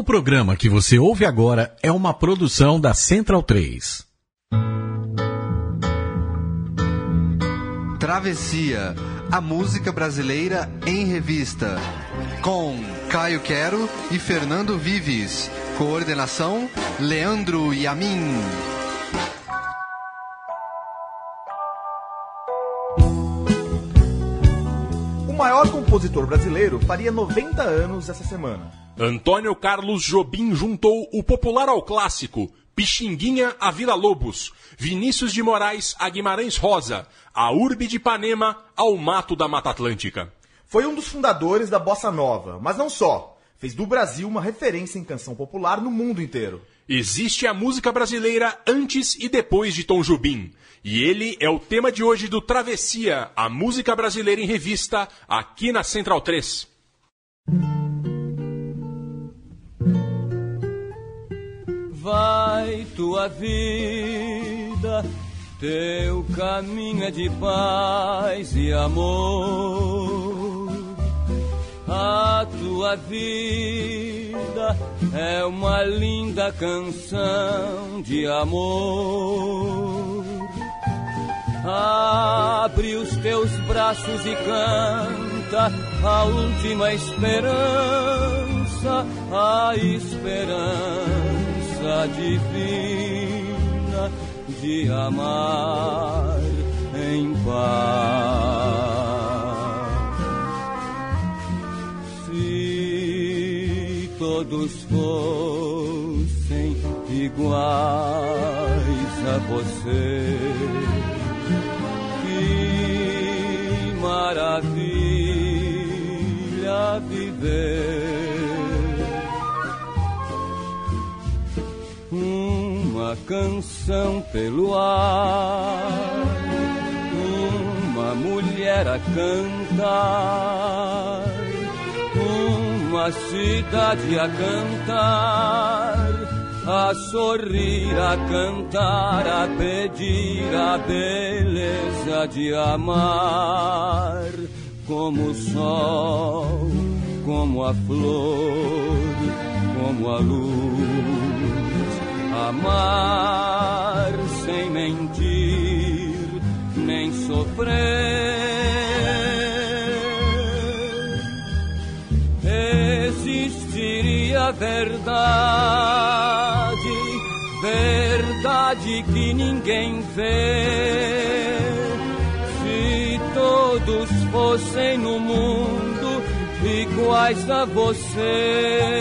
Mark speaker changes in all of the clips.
Speaker 1: O programa que você ouve agora é uma produção da Central 3.
Speaker 2: Travessia, a música brasileira em revista. Com Caio Quero e Fernando Vives. Coordenação: Leandro Yamin.
Speaker 3: O maior compositor brasileiro faria 90 anos essa semana.
Speaker 4: Antônio Carlos Jobim juntou o popular ao clássico, Pixinguinha a Vila Lobos, Vinícius de Moraes a Guimarães Rosa, a Urbe de Ipanema ao Mato da Mata Atlântica.
Speaker 3: Foi um dos fundadores da Bossa Nova, mas não só. Fez do Brasil uma referência em canção popular no mundo inteiro.
Speaker 4: Existe a música brasileira antes e depois de Tom Jobim. E ele é o tema de hoje do Travessia, a música brasileira em revista, aqui na Central 3.
Speaker 5: Vai tua vida, teu caminho é de paz e amor. A tua vida é uma linda canção de amor. Abre os teus braços e canta a última esperança, a esperança divina de amar em paz. Se todos fossem iguais a você maravilha viver. Uma canção pelo ar, uma mulher a cantar, uma cidade a cantar. A sorrir, a cantar, a pedir a beleza de amar, como o sol, como a flor, como a luz, amar sem mentir, nem sofrer. Existiria verdade verdade que ninguém vê. Se todos fossem no mundo iguais a você.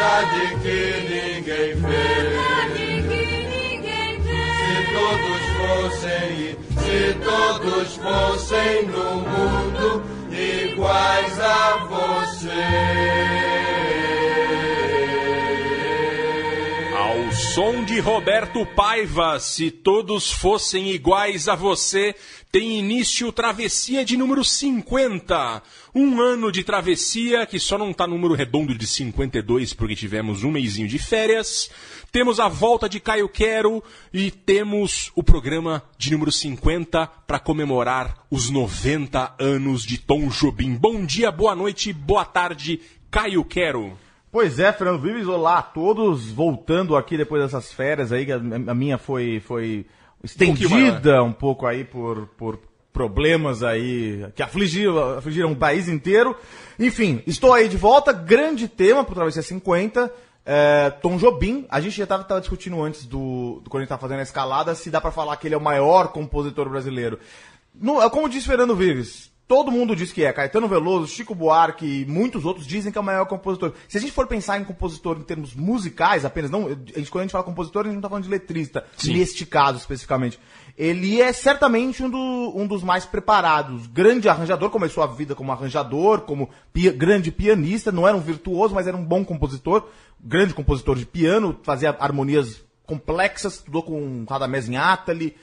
Speaker 6: Verdade,
Speaker 5: que ninguém
Speaker 6: ninguém
Speaker 5: Se todos fossem, se todos fossem no mundo iguais a você.
Speaker 4: Som de Roberto Paiva, se todos fossem iguais a você, tem início Travessia de número 50. Um ano de travessia que só não tá número redondo de 52 porque tivemos um mêsinho de férias. Temos a volta de Caio Quero e temos o programa de número 50 para comemorar os 90 anos de Tom Jobim. Bom dia, boa noite, boa tarde, Caio Quero.
Speaker 3: Pois é, Fernando Vives, olá a todos, voltando aqui depois dessas férias aí, que a, minha foi, foi estendida um pouco aí por, por problemas aí que afligiram, afligiram o país inteiro. Enfim, estou aí de volta. Grande tema para o Travessia 50. É, Tom Jobim, a gente já estava discutindo antes do, do quando a gente estava fazendo a escalada se dá para falar que ele é o maior compositor brasileiro. No, como disse Fernando Vives, todo mundo diz que é. Caetano Veloso, Chico Buarque e muitos outros dizem que é o maior compositor. Se a gente for pensar em compositor em termos musicais, apenas não, a gente, quando a gente fala compositor, a gente não está falando de letrista,
Speaker 4: Sim.
Speaker 3: neste caso especificamente. Ele é certamente um, do- um dos mais preparados. Grande arranjador, começou a vida como arranjador, como pi- grande pianista, não era um virtuoso, mas era um bom compositor, grande compositor de piano, fazia harmonias complexas, estudou com Radamés Atali,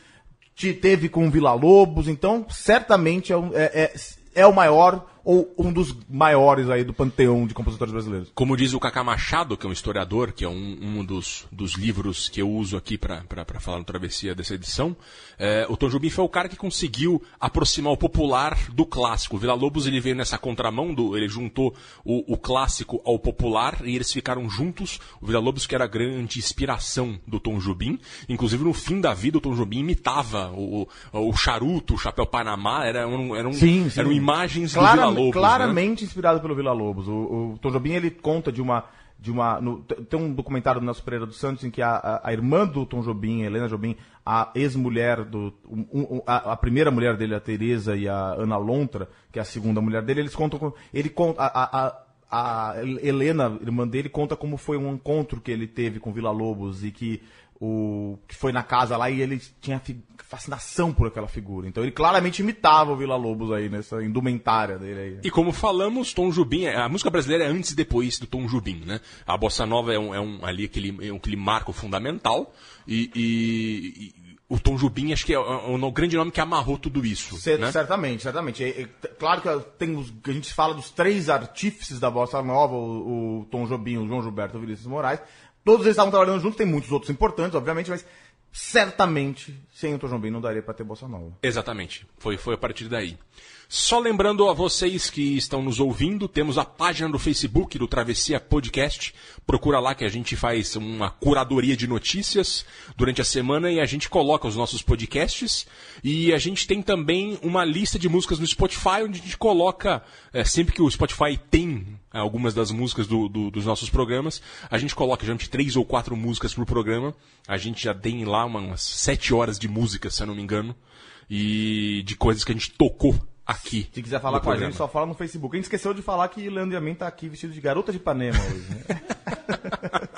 Speaker 3: te teve com Vila Lobos, então certamente é, é- é- é o maior ou um dos maiores aí do panteão de compositores brasileiros.
Speaker 4: Como diz o Cacá Machado, que é um historiador, que é um, um dos, dos livros que eu uso aqui para falar no Travessia dessa edição, é, o Tom Jobim foi o cara que conseguiu aproximar o popular do clássico. O Vila Lobos ele veio nessa contramão, do, ele juntou o, o clássico ao popular e eles ficaram juntos. O Vila Lobos que era a grande inspiração do Tom Jobim. Inclusive no fim da vida o Tom Jobim imitava o, o, o charuto, o chapéu Panamá, era um, eram,
Speaker 3: Sim, sim.
Speaker 4: eram imagens
Speaker 3: Clara-
Speaker 4: do Vila Lobos. né?
Speaker 3: Claramente inspirado pelo Vila Lobos. O, o Tom Jobim ele conta de uma. De uma no- tem um documentário do Nelson Pereira dos Santos em que a, a- a irmã do Tom Jobim, Helena Jobim, a ex-mulher do. um- um- a, a primeira mulher dele, a Teresa, e a Ana Lontra, que é a segunda mulher dele, eles contam. Ele conta. A, a- a Helena, irmã dele, conta como foi um encontro que ele teve com Vila Lobos e que o que foi na casa lá e ele tinha fascinação por aquela figura. Então ele claramente imitava o Vila Lobos aí nessa indumentária dele aí.
Speaker 4: E como falamos, Tom Jobim, é- a música brasileira é antes e depois do Tom Jobim, né? A bossa nova é um, é um ali aquele, é um, aquele marco fundamental e, e- e o Tom Jobim acho que é o, o grande nome que amarrou tudo isso,
Speaker 3: Cer-
Speaker 4: né?
Speaker 3: Certamente, certamente. É- é claro que tem os, a gente fala dos três artífices da bossa nova, o, o Tom Jobim, o João Gilberto e o Vinícius Moraes. Todos eles estavam trabalhando juntos, tem muitos outros importantes, obviamente, mas certamente sem o Tom não daria para ter bossa nova.
Speaker 4: Exatamente. Foi, foi a partir daí. Só lembrando a vocês que estão nos ouvindo, temos a página do Facebook do Travessia Podcast. Procura lá que a gente faz uma curadoria de notícias durante a semana e a gente coloca os nossos podcasts. E a gente tem também uma lista de músicas no Spotify, onde a gente coloca, é, sempre que o Spotify tem algumas das músicas do- do- dos nossos programas, a gente coloca geralmente três ou quatro músicas por programa. A gente já tem lá uma- umas sete horas de música, se eu não me engano, e de coisas que a gente tocou aqui.
Speaker 3: Se quiser falar com a
Speaker 4: programa.
Speaker 3: gente, só fala no Facebook. A gente esqueceu de falar que Leandro Yamin tá aqui vestido de garota de Ipanema hoje. né?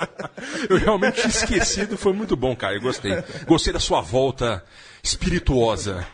Speaker 4: Eu realmente tinha esquecido, foi muito bom, cara. Eu gostei. Gostei da sua volta espirituosa.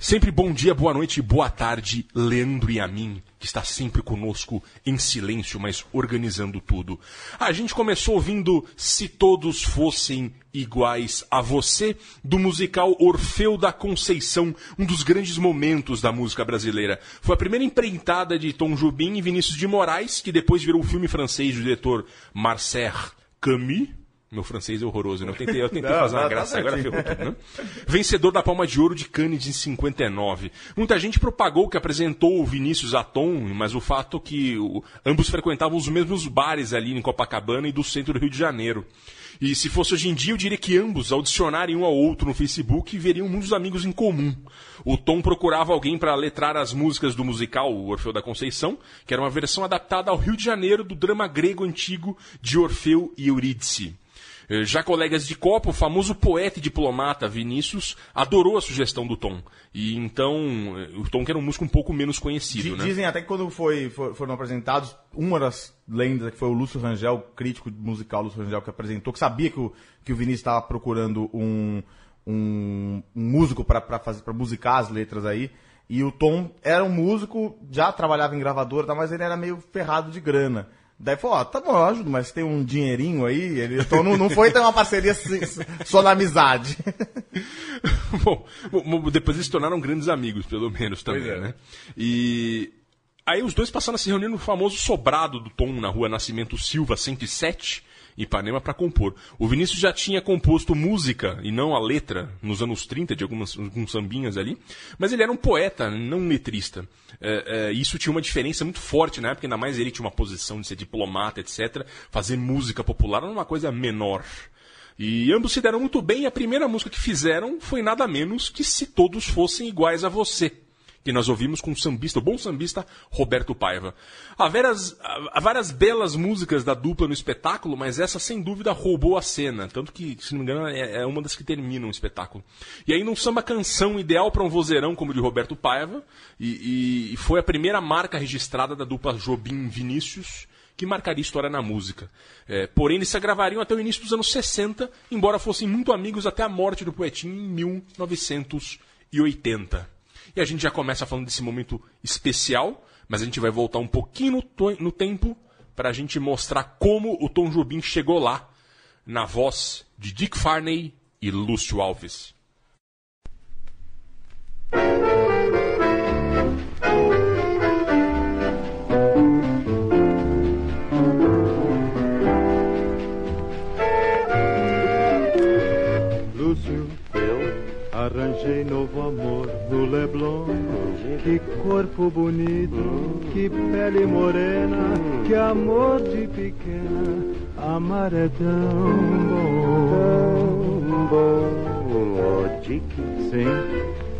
Speaker 4: Sempre bom dia, boa noite boa tarde, Leandro e a mim, que está sempre conosco em silêncio, mas organizando tudo. A gente começou ouvindo Se Todos Fossem Iguais a Você, do musical Orfeu da Conceição, um dos grandes momentos da música brasileira. Foi a primeira empreitada de Tom Jobim e Vinícius de Moraes, que depois virou um filme francês do diretor Marcel Camus. Meu francês é horroroso, né? Eu tentei, eu tentei
Speaker 3: Não,
Speaker 4: fazer uma
Speaker 3: tá
Speaker 4: graça, agora ferrou tudo, né? Vencedor da Palma de Ouro de Cannes em 59. Muita gente propagou que apresentou o Vinícius a Tom, mas o fato é que o- ambos frequentavam os mesmos bares ali em Copacabana e do centro do Rio de Janeiro. E se fosse hoje em dia, eu diria que ambos, ao adicionarem um ao outro no Facebook, veriam muitos amigos em comum. O Tom procurava alguém para letrar as músicas do musical Orfeu da Conceição, que era uma versão adaptada ao Rio de Janeiro do drama grego antigo de Orfeu e Eurídice. Eh, Já colegas de Copa, o famoso poeta e diplomata Vinícius adorou a sugestão do Tom. E então, eh, o Tom que era um músico um pouco menos conhecido,
Speaker 3: Di-
Speaker 4: né?
Speaker 3: Dizem até que quando foi, for- foram apresentados, uma das lendas que foi o Lúcio Rangel, crítico musical Lúcio Rangel, que apresentou, que sabia que o, que o Vinícius estava procurando um, um, um músico para fazer para musicar as letras aí. E o Tom era um músico, já trabalhava em gravadora, mas ele era meio ferrado de grana. Daí falou, ó, tá bom, eu ajudo, mas tem um dinheirinho aí. Ele, então não, não foi ter uma parceria só na amizade.
Speaker 4: bom, depois eles se tornaram grandes amigos, pelo menos também,
Speaker 3: é.
Speaker 4: né? E aí os dois passaram a se reunir no famoso sobrado do Tom na rua Nascimento Silva 107, em Ipanema, para compor. O Vinícius já tinha composto música e não a letra nos anos 30 de algumas alguns sambinhas ali, mas ele era um poeta, não um letrista. É, é, isso tinha uma diferença muito forte na época, ainda mais ele tinha uma posição de ser diplomata, etc. Fazer música popular era uma coisa menor. E ambos se deram muito bem e a primeira música que fizeram foi nada menos que Se Todos Fossem Iguais a Você. Que nós ouvimos com o sambista, o bom sambista Roberto Paiva. Há várias, há várias belas músicas da dupla no espetáculo, mas essa sem dúvida roubou a cena. Tanto que, se não me engano, é, é uma das que terminam o espetáculo. E ainda um samba canção ideal para um vozeirão como o de Roberto Paiva. E, e foi a primeira marca registrada da dupla Jobim Vinícius que marcaria história na música. É, porém, eles se gravariam até o início dos anos 60, embora fossem muito amigos até a morte do Poetinho em 1980. E a gente já começa falando desse momento especial, mas a gente vai voltar um pouquinho no, no tempo para a gente mostrar como o Tom Jobim chegou lá, na voz de Dick Farney e Lúcio Alves.
Speaker 7: Leblon. Que corpo bonito, que pele morena, que amor de pequena. Amar é tão bom.
Speaker 8: bom, ó Dick.
Speaker 7: Sim,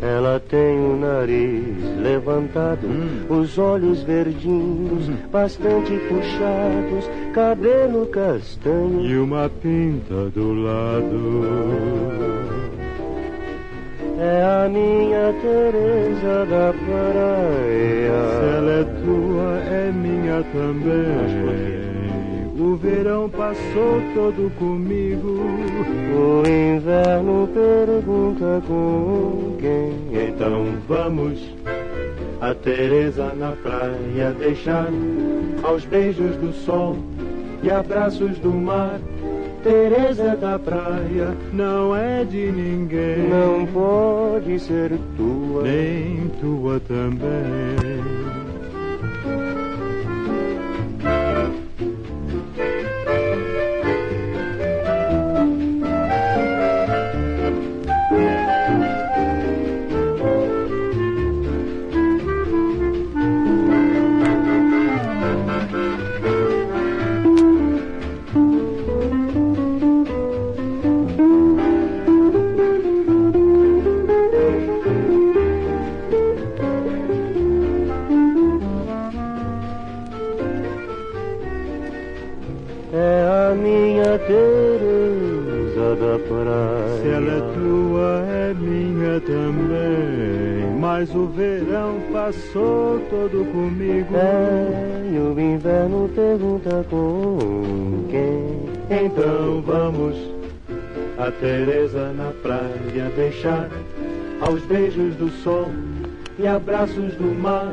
Speaker 8: Ela tem o nariz levantado, os olhos verdinhos, bastante puxados, cabelo castanho.
Speaker 7: e uma pinta do lado.
Speaker 8: É a minha Teresa da
Speaker 7: Se
Speaker 8: Praia.
Speaker 7: ela é tua, é minha também. O verão passou todo comigo.
Speaker 8: O inverno pergunta com quem.
Speaker 7: Então vamos a Teresa na praia deixar aos beijos do sol e abraços do mar. Teresa da praia não é de ninguém,
Speaker 8: Não pode ser tua.
Speaker 7: nem tua também.
Speaker 8: A Teresa
Speaker 7: na praia deixar aos beijos do sol e abraços do mar.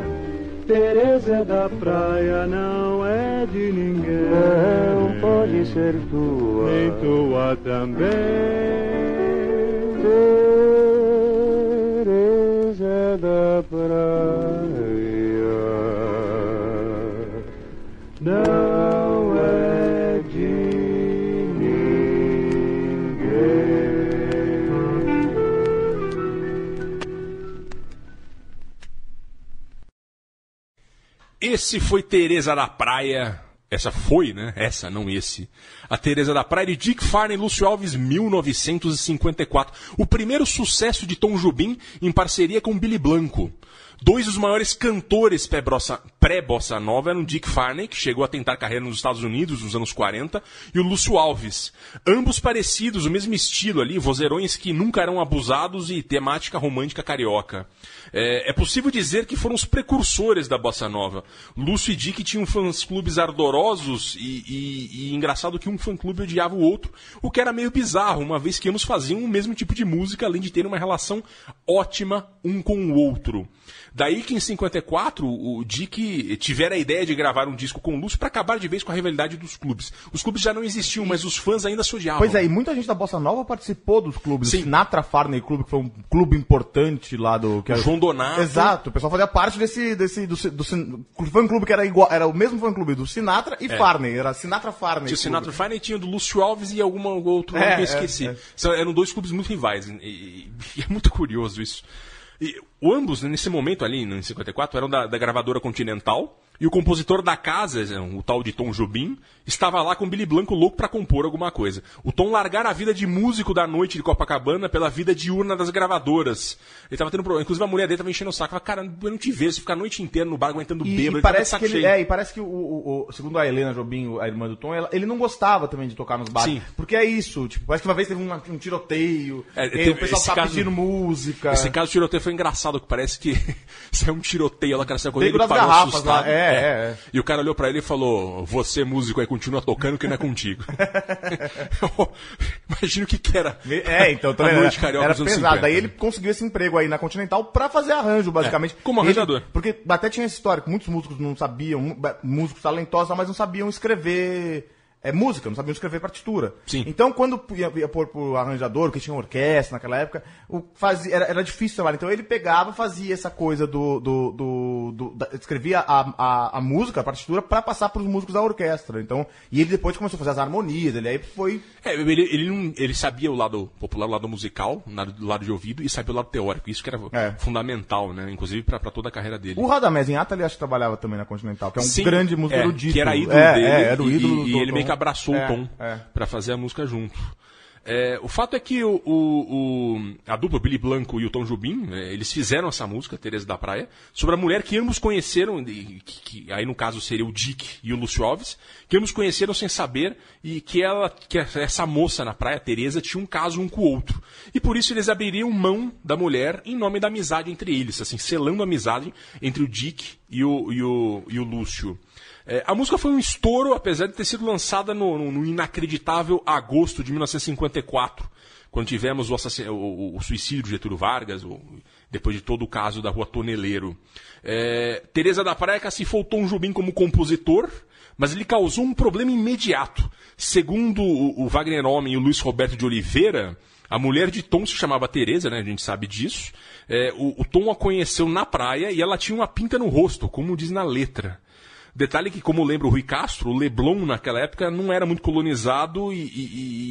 Speaker 7: Teresa da praia não é de ninguém.
Speaker 8: Não pode ser tua.
Speaker 7: Nem tua também.
Speaker 8: Teresa da praia.
Speaker 4: Esse foi Teresa da Praia. Essa foi, né? Essa, não esse. A Teresa da Praia de Dick Farney e Lúcio Alves, 1954. O primeiro sucesso de Tom Jobim em parceria com Billy Blanco. Dois dos maiores cantores pré-bossa nova eram Dick Farney, que chegou a tentar carreira nos Estados Unidos nos anos 40, e o Lúcio Alves. Ambos parecidos, o mesmo estilo ali, vozeirões que nunca eram abusados e temática romântica carioca. É, é possível dizer que foram os precursores da bossa nova. Lúcio e Dick tinham fãs-clubes ardorosos e, e- e engraçado que um fã-clube odiava o outro, o que era meio bizarro, uma vez que ambos faziam o mesmo tipo de música, além de terem uma relação ótima um com o outro. Daí que em 54 o Dick tivera a ideia de gravar um disco com o Lúcio para acabar de vez com a rivalidade dos clubes. Os clubes já não existiam, mas os fãs ainda se odiavam.
Speaker 3: Pois é, e muita gente da Bossa Nova participou dos clubes.
Speaker 4: Sim.
Speaker 3: Sinatra Farney Club, que foi um clube importante lá do. Que era-
Speaker 4: João Donato.
Speaker 3: Exato, o pessoal fazia parte desse. desse do, do, do fã clube que era igual. Era o mesmo fã clube do Sinatra e Farney. Era Sinatra Farney.
Speaker 4: É. Tinha o. Sinatra Farney, tinha o do Lúcio Alves e algum outro
Speaker 3: É,
Speaker 4: que eu
Speaker 3: é,
Speaker 4: esqueci.
Speaker 3: é.
Speaker 4: São- eram dois clubes muito rivais. E, e- e é muito curioso isso. E, ambos, nesse momento ali, em 54, eram da, da gravadora Continental. E o compositor da casa, o tal de Tom Jobim, estava lá com o Billy Blanco louco para compor alguma coisa. O Tom largara a vida de músico da noite de Copacabana pela vida diurna das gravadoras. Ele tava tendo problema. Inclusive a mulher dele tava enchendo o saco. Falava, cara, eu não te vejo, você fica a noite inteira no bar aguentando
Speaker 3: E,
Speaker 4: bêbado.
Speaker 3: e
Speaker 4: tava de
Speaker 3: parece que ele,
Speaker 4: cheio.
Speaker 3: é, e parece que o, o- o- segundo a Helena Jobim, a irmã do Tom, ela- ele não gostava também de tocar nos bares.
Speaker 4: Sim.
Speaker 3: Porque é isso, tipo, parece que uma vez teve um, um tiroteio,
Speaker 4: É, teve-
Speaker 3: o pessoal tá
Speaker 4: caso-
Speaker 3: pedindo música.
Speaker 4: Esse caso do tiroteio foi engraçado, que parece que saiu um tiroteio lá, cara saiu correndo, ele parou
Speaker 3: garrafas
Speaker 4: assustado.
Speaker 3: lá, é, é, é.
Speaker 4: E o cara olhou pra ele e falou, você músico aí, continua tocando que não é contigo. Imagina o que que era
Speaker 3: É, então
Speaker 4: a
Speaker 3: também
Speaker 4: noite
Speaker 3: era,
Speaker 4: carioca
Speaker 3: pesado.
Speaker 4: 50.
Speaker 3: Daí ele conseguiu esse emprego aí na Continental pra fazer arranjo, basicamente.
Speaker 4: É, como
Speaker 3: E ele-
Speaker 4: arranjador.
Speaker 3: porque até tinha essa história que muitos músicos não sabiam, músicos talentosos, mas não sabiam escrever é, música, não sabiam escrever partitura.
Speaker 4: Sim.
Speaker 3: Então, quando ia, ia pôr pro arranjador, que tinha orquestra naquela época, o, fazia, era, era difícil trabalhar. Então ele pegava, fazia essa coisa do. do, do, do- da- escrevia a, a, a música, a partitura, pra passar pros músicos da orquestra. Então, e ele depois começou a fazer as harmonias, ele aí foi
Speaker 4: É, ele, ele, não- ele sabia o lado popular, o lado musical, o lado, de ouvido, e sabia o lado teórico. Isso que era
Speaker 3: É.
Speaker 4: fundamental, né? Inclusive pra, pra toda a carreira dele.
Speaker 3: O Radamés em Ata, ele acho que trabalhava também na Continental, que é um
Speaker 4: Sim,
Speaker 3: grande músico
Speaker 4: é,
Speaker 3: erudito.
Speaker 4: Que era ídolo
Speaker 3: é,
Speaker 4: dele.
Speaker 3: É, era o ídolo
Speaker 4: e,
Speaker 3: do
Speaker 4: e ele meio que abraçou
Speaker 3: É,
Speaker 4: o Tom
Speaker 3: é.
Speaker 4: pra fazer a música junto. É, o fato é que o, o- o- a dupla Billy Blanco e o Tom Jobim, é, eles fizeram essa música, Teresa da Praia, sobre a mulher que ambos conheceram, e que, que aí no caso seria o Dick e o Lúcio Alves, que ambos conheceram sem saber e que ela, que essa moça na praia, Teresa, tinha um caso um com o outro. E por isso eles abririam mão da mulher em nome da amizade entre eles, assim, selando a amizade entre o Dick e o, e o, e o Lúcio. É, a música foi um estouro, apesar de ter sido lançada no, no- no inacreditável agosto de 1954, quando tivemos o, o- suicídio de Getúlio Vargas, depois de todo o caso da rua Toneleiro. É, Teresa da Praia classificou o Tom Jobim como compositor, mas ele causou um problema imediato. Segundo o, o Wagner Homem e o Luiz Roberto de Oliveira, a mulher de Tom se chamava Teresa, né? A gente sabe disso. É, o, o Tom a conheceu na praia e ela tinha uma pinta no rosto, como diz na letra. Detalhe que, como lembra o Rui Castro, o Leblon naquela época não era muito colonizado e,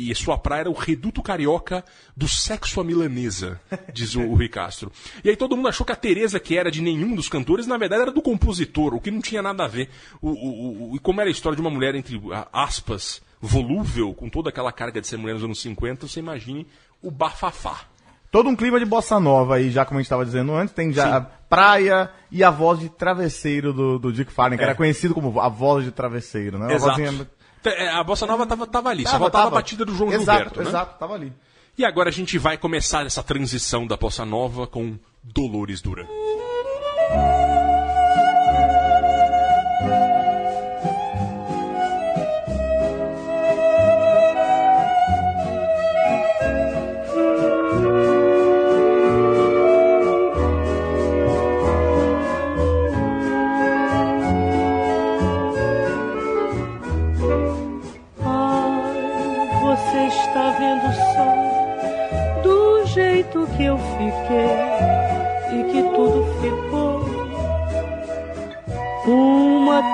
Speaker 4: e- e sua praia era o reduto carioca do sexo à milanesa, diz o, o Rui Castro. E aí todo mundo achou que a Teresa, que era de nenhum dos cantores, na verdade era do compositor, o que não tinha nada a ver. O, o- o- e como era a história de uma mulher entre aspas, volúvel, com toda aquela carga de ser mulher nos anos 50, você imagine o bafafá.
Speaker 3: Todo um clima de bossa nova aí, já como a gente estava dizendo antes, tem já a praia e a voz de travesseiro do, do Dick Farney, que
Speaker 4: É.
Speaker 3: era conhecido como a voz de travesseiro, né?
Speaker 4: Exato.
Speaker 3: vozinha-
Speaker 4: É, A bossa nova tava, tava ali, só
Speaker 3: Tava,
Speaker 4: faltava
Speaker 3: tava.
Speaker 4: a batida do João
Speaker 3: exato,
Speaker 4: Gilberto, né?
Speaker 3: Exato, tava ali.
Speaker 4: E agora a gente vai começar essa transição da bossa nova com Dolores Duran.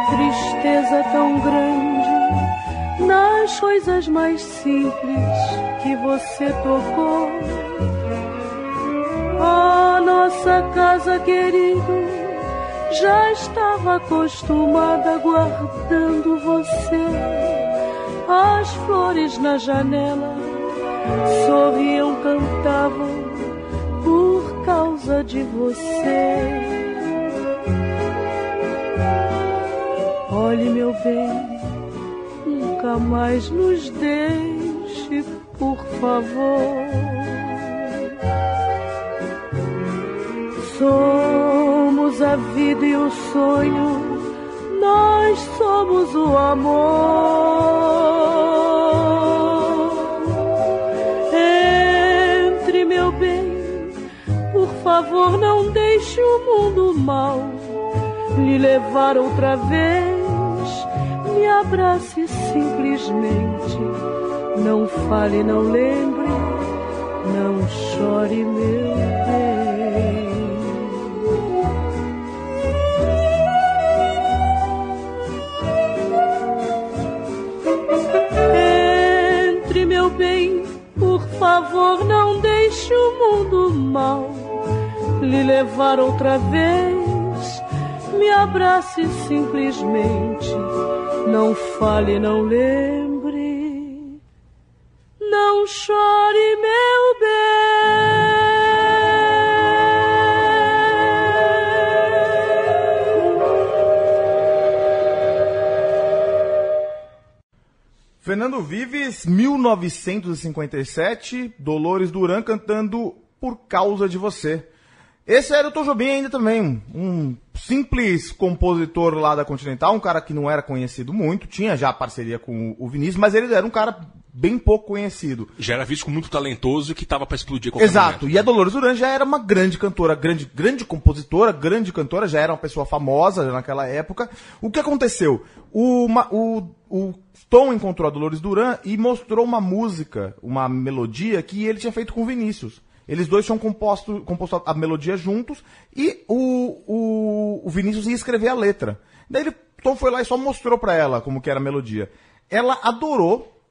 Speaker 9: Tristeza tão grande nas coisas mais simples que você tocou. A nossa casa querido já estava acostumada guardando você. As flores na janela sorriam, cantavam por causa de você. Olhe, meu bem, nunca mais nos deixe, por favor. Somos a vida e o sonho, nós somos o amor. Entre, meu bem, por favor, não deixe o mundo mal lhe levar outra vez. Abrace simplesmente, não fale, não lembre, não chore, meu bem. Entre, meu bem, por favor, não deixe o mundo mal lhe levar outra vez. me abrace simplesmente. Não fale, não lembre. Não chore, meu
Speaker 3: Fernando Vives, 1957, Dolores Duran cantando Por Causa de Você. Esse era o Tom Jobim ainda também, um simples compositor lá da Continental, um cara que não era conhecido muito, tinha já parceria com o Vinícius, mas ele era um cara bem pouco conhecido.
Speaker 4: Já era visto como muito talentoso e que tava pra explodir qualquer
Speaker 3: Exato,
Speaker 4: momento.
Speaker 3: e a Dolores Duran já era uma grande cantora, grande, grande compositora, grande cantora, já era uma pessoa famosa naquela época. O que aconteceu? O, o, o Tom encontrou a Dolores Duran e mostrou uma música, uma melodia que ele tinha feito com o Vinícius. Eles dois tinham composto, composto a melodia juntos e o, o, o Vinícius ia escrever a letra. Daí ele, Tom foi lá e só mostrou pra ela como que era a melodia. Ela adorou,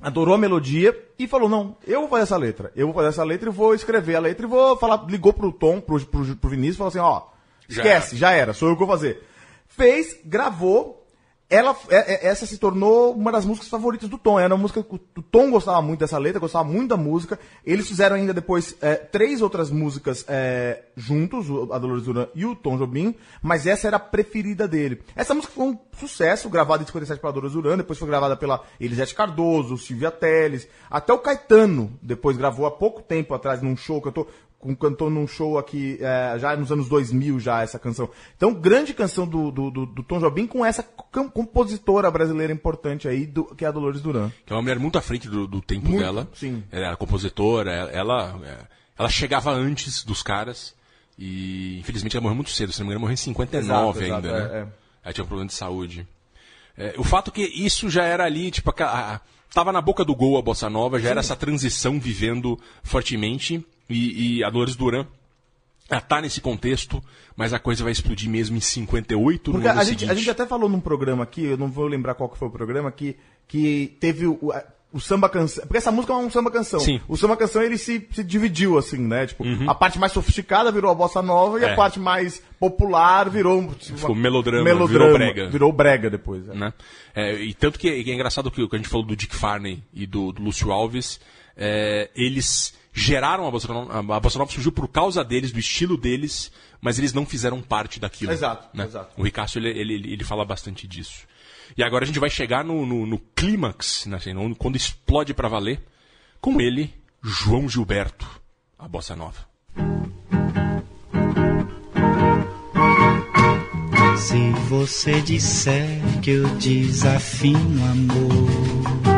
Speaker 3: adorou a melodia e falou: Não, eu vou fazer essa letra. Eu vou fazer essa letra e vou escrever a letra e vou falar. Ligou pro Tom, pro, pro, pro Vinícius e falou assim: Ó,
Speaker 4: Já
Speaker 3: esquece, já era, sou eu que vou fazer. Fez, gravou. Ela, é- é- essa se tornou uma das músicas favoritas do Tom. Era uma música que o Tom gostava muito dessa letra, gostava muito da música. Eles fizeram ainda depois é, três outras músicas é, juntos, a Dolores Duran e o Tom Jobim, mas essa era a preferida dele. Essa música foi um sucesso, gravada em 57 pela Dolores Duran, depois foi gravada pela Elisete Cardoso, Silvia Teles, até o Caetano depois gravou há pouco tempo atrás num show que eu tô com cantou num show aqui é, já nos anos 2000 já essa canção. Então, grande canção do, do, do- do Tom Jobim com essa com- compositora brasileira importante aí, do, que é a Dolores Duran.
Speaker 4: Que é uma mulher muito à frente do, do tempo
Speaker 3: Muito,
Speaker 4: dela.
Speaker 3: sim.
Speaker 4: Ela era compositora, ela, ela, é, ela chegava antes dos caras. E infelizmente ela morreu muito cedo, se não me engano, morreu em 59
Speaker 3: Exato,
Speaker 4: ainda,
Speaker 3: exato,
Speaker 4: né?
Speaker 3: é, é.
Speaker 4: Ela tinha um problema de saúde. É, o fato que isso já era ali, tipo, a, a- tava na boca do gol a Bossa Nova, já era essa transição vivendo fortemente. E, e a Dolores Duran ela tá nesse contexto, mas a coisa vai explodir mesmo em 58
Speaker 3: Porque
Speaker 4: no ano
Speaker 3: a gente,
Speaker 4: seguinte.
Speaker 3: a gente até falou num programa aqui, eu não vou lembrar qual que foi o programa, que, que teve o, o- samba canção. Porque essa música é um samba canção.
Speaker 4: Sim.
Speaker 3: O samba canção ele se, se dividiu assim, né? Tipo, a parte mais sofisticada virou a bossa nova e
Speaker 4: É.
Speaker 3: a parte mais popular virou. tipo,
Speaker 4: Ficou melodrama,
Speaker 3: melodrama,
Speaker 4: virou brega.
Speaker 3: Virou brega depois. é.
Speaker 4: né? É, e tanto que é, que é engraçado que, o que a gente falou do Dick Farney e do, do Lúcio Alves, é, eles geraram a Bossa Nova, a Bossa Nova surgiu por causa deles, do estilo deles, mas eles não fizeram parte daquilo.
Speaker 3: Exato,
Speaker 4: né?
Speaker 3: exato.
Speaker 4: O Ricasso, ele, ele, ele, fala bastante disso. E agora a gente vai chegar no, no, no clímax, né, assim, quando explode pra valer, com ele, João Gilberto, a Bossa Nova.
Speaker 10: Se você disser que eu desafino amor,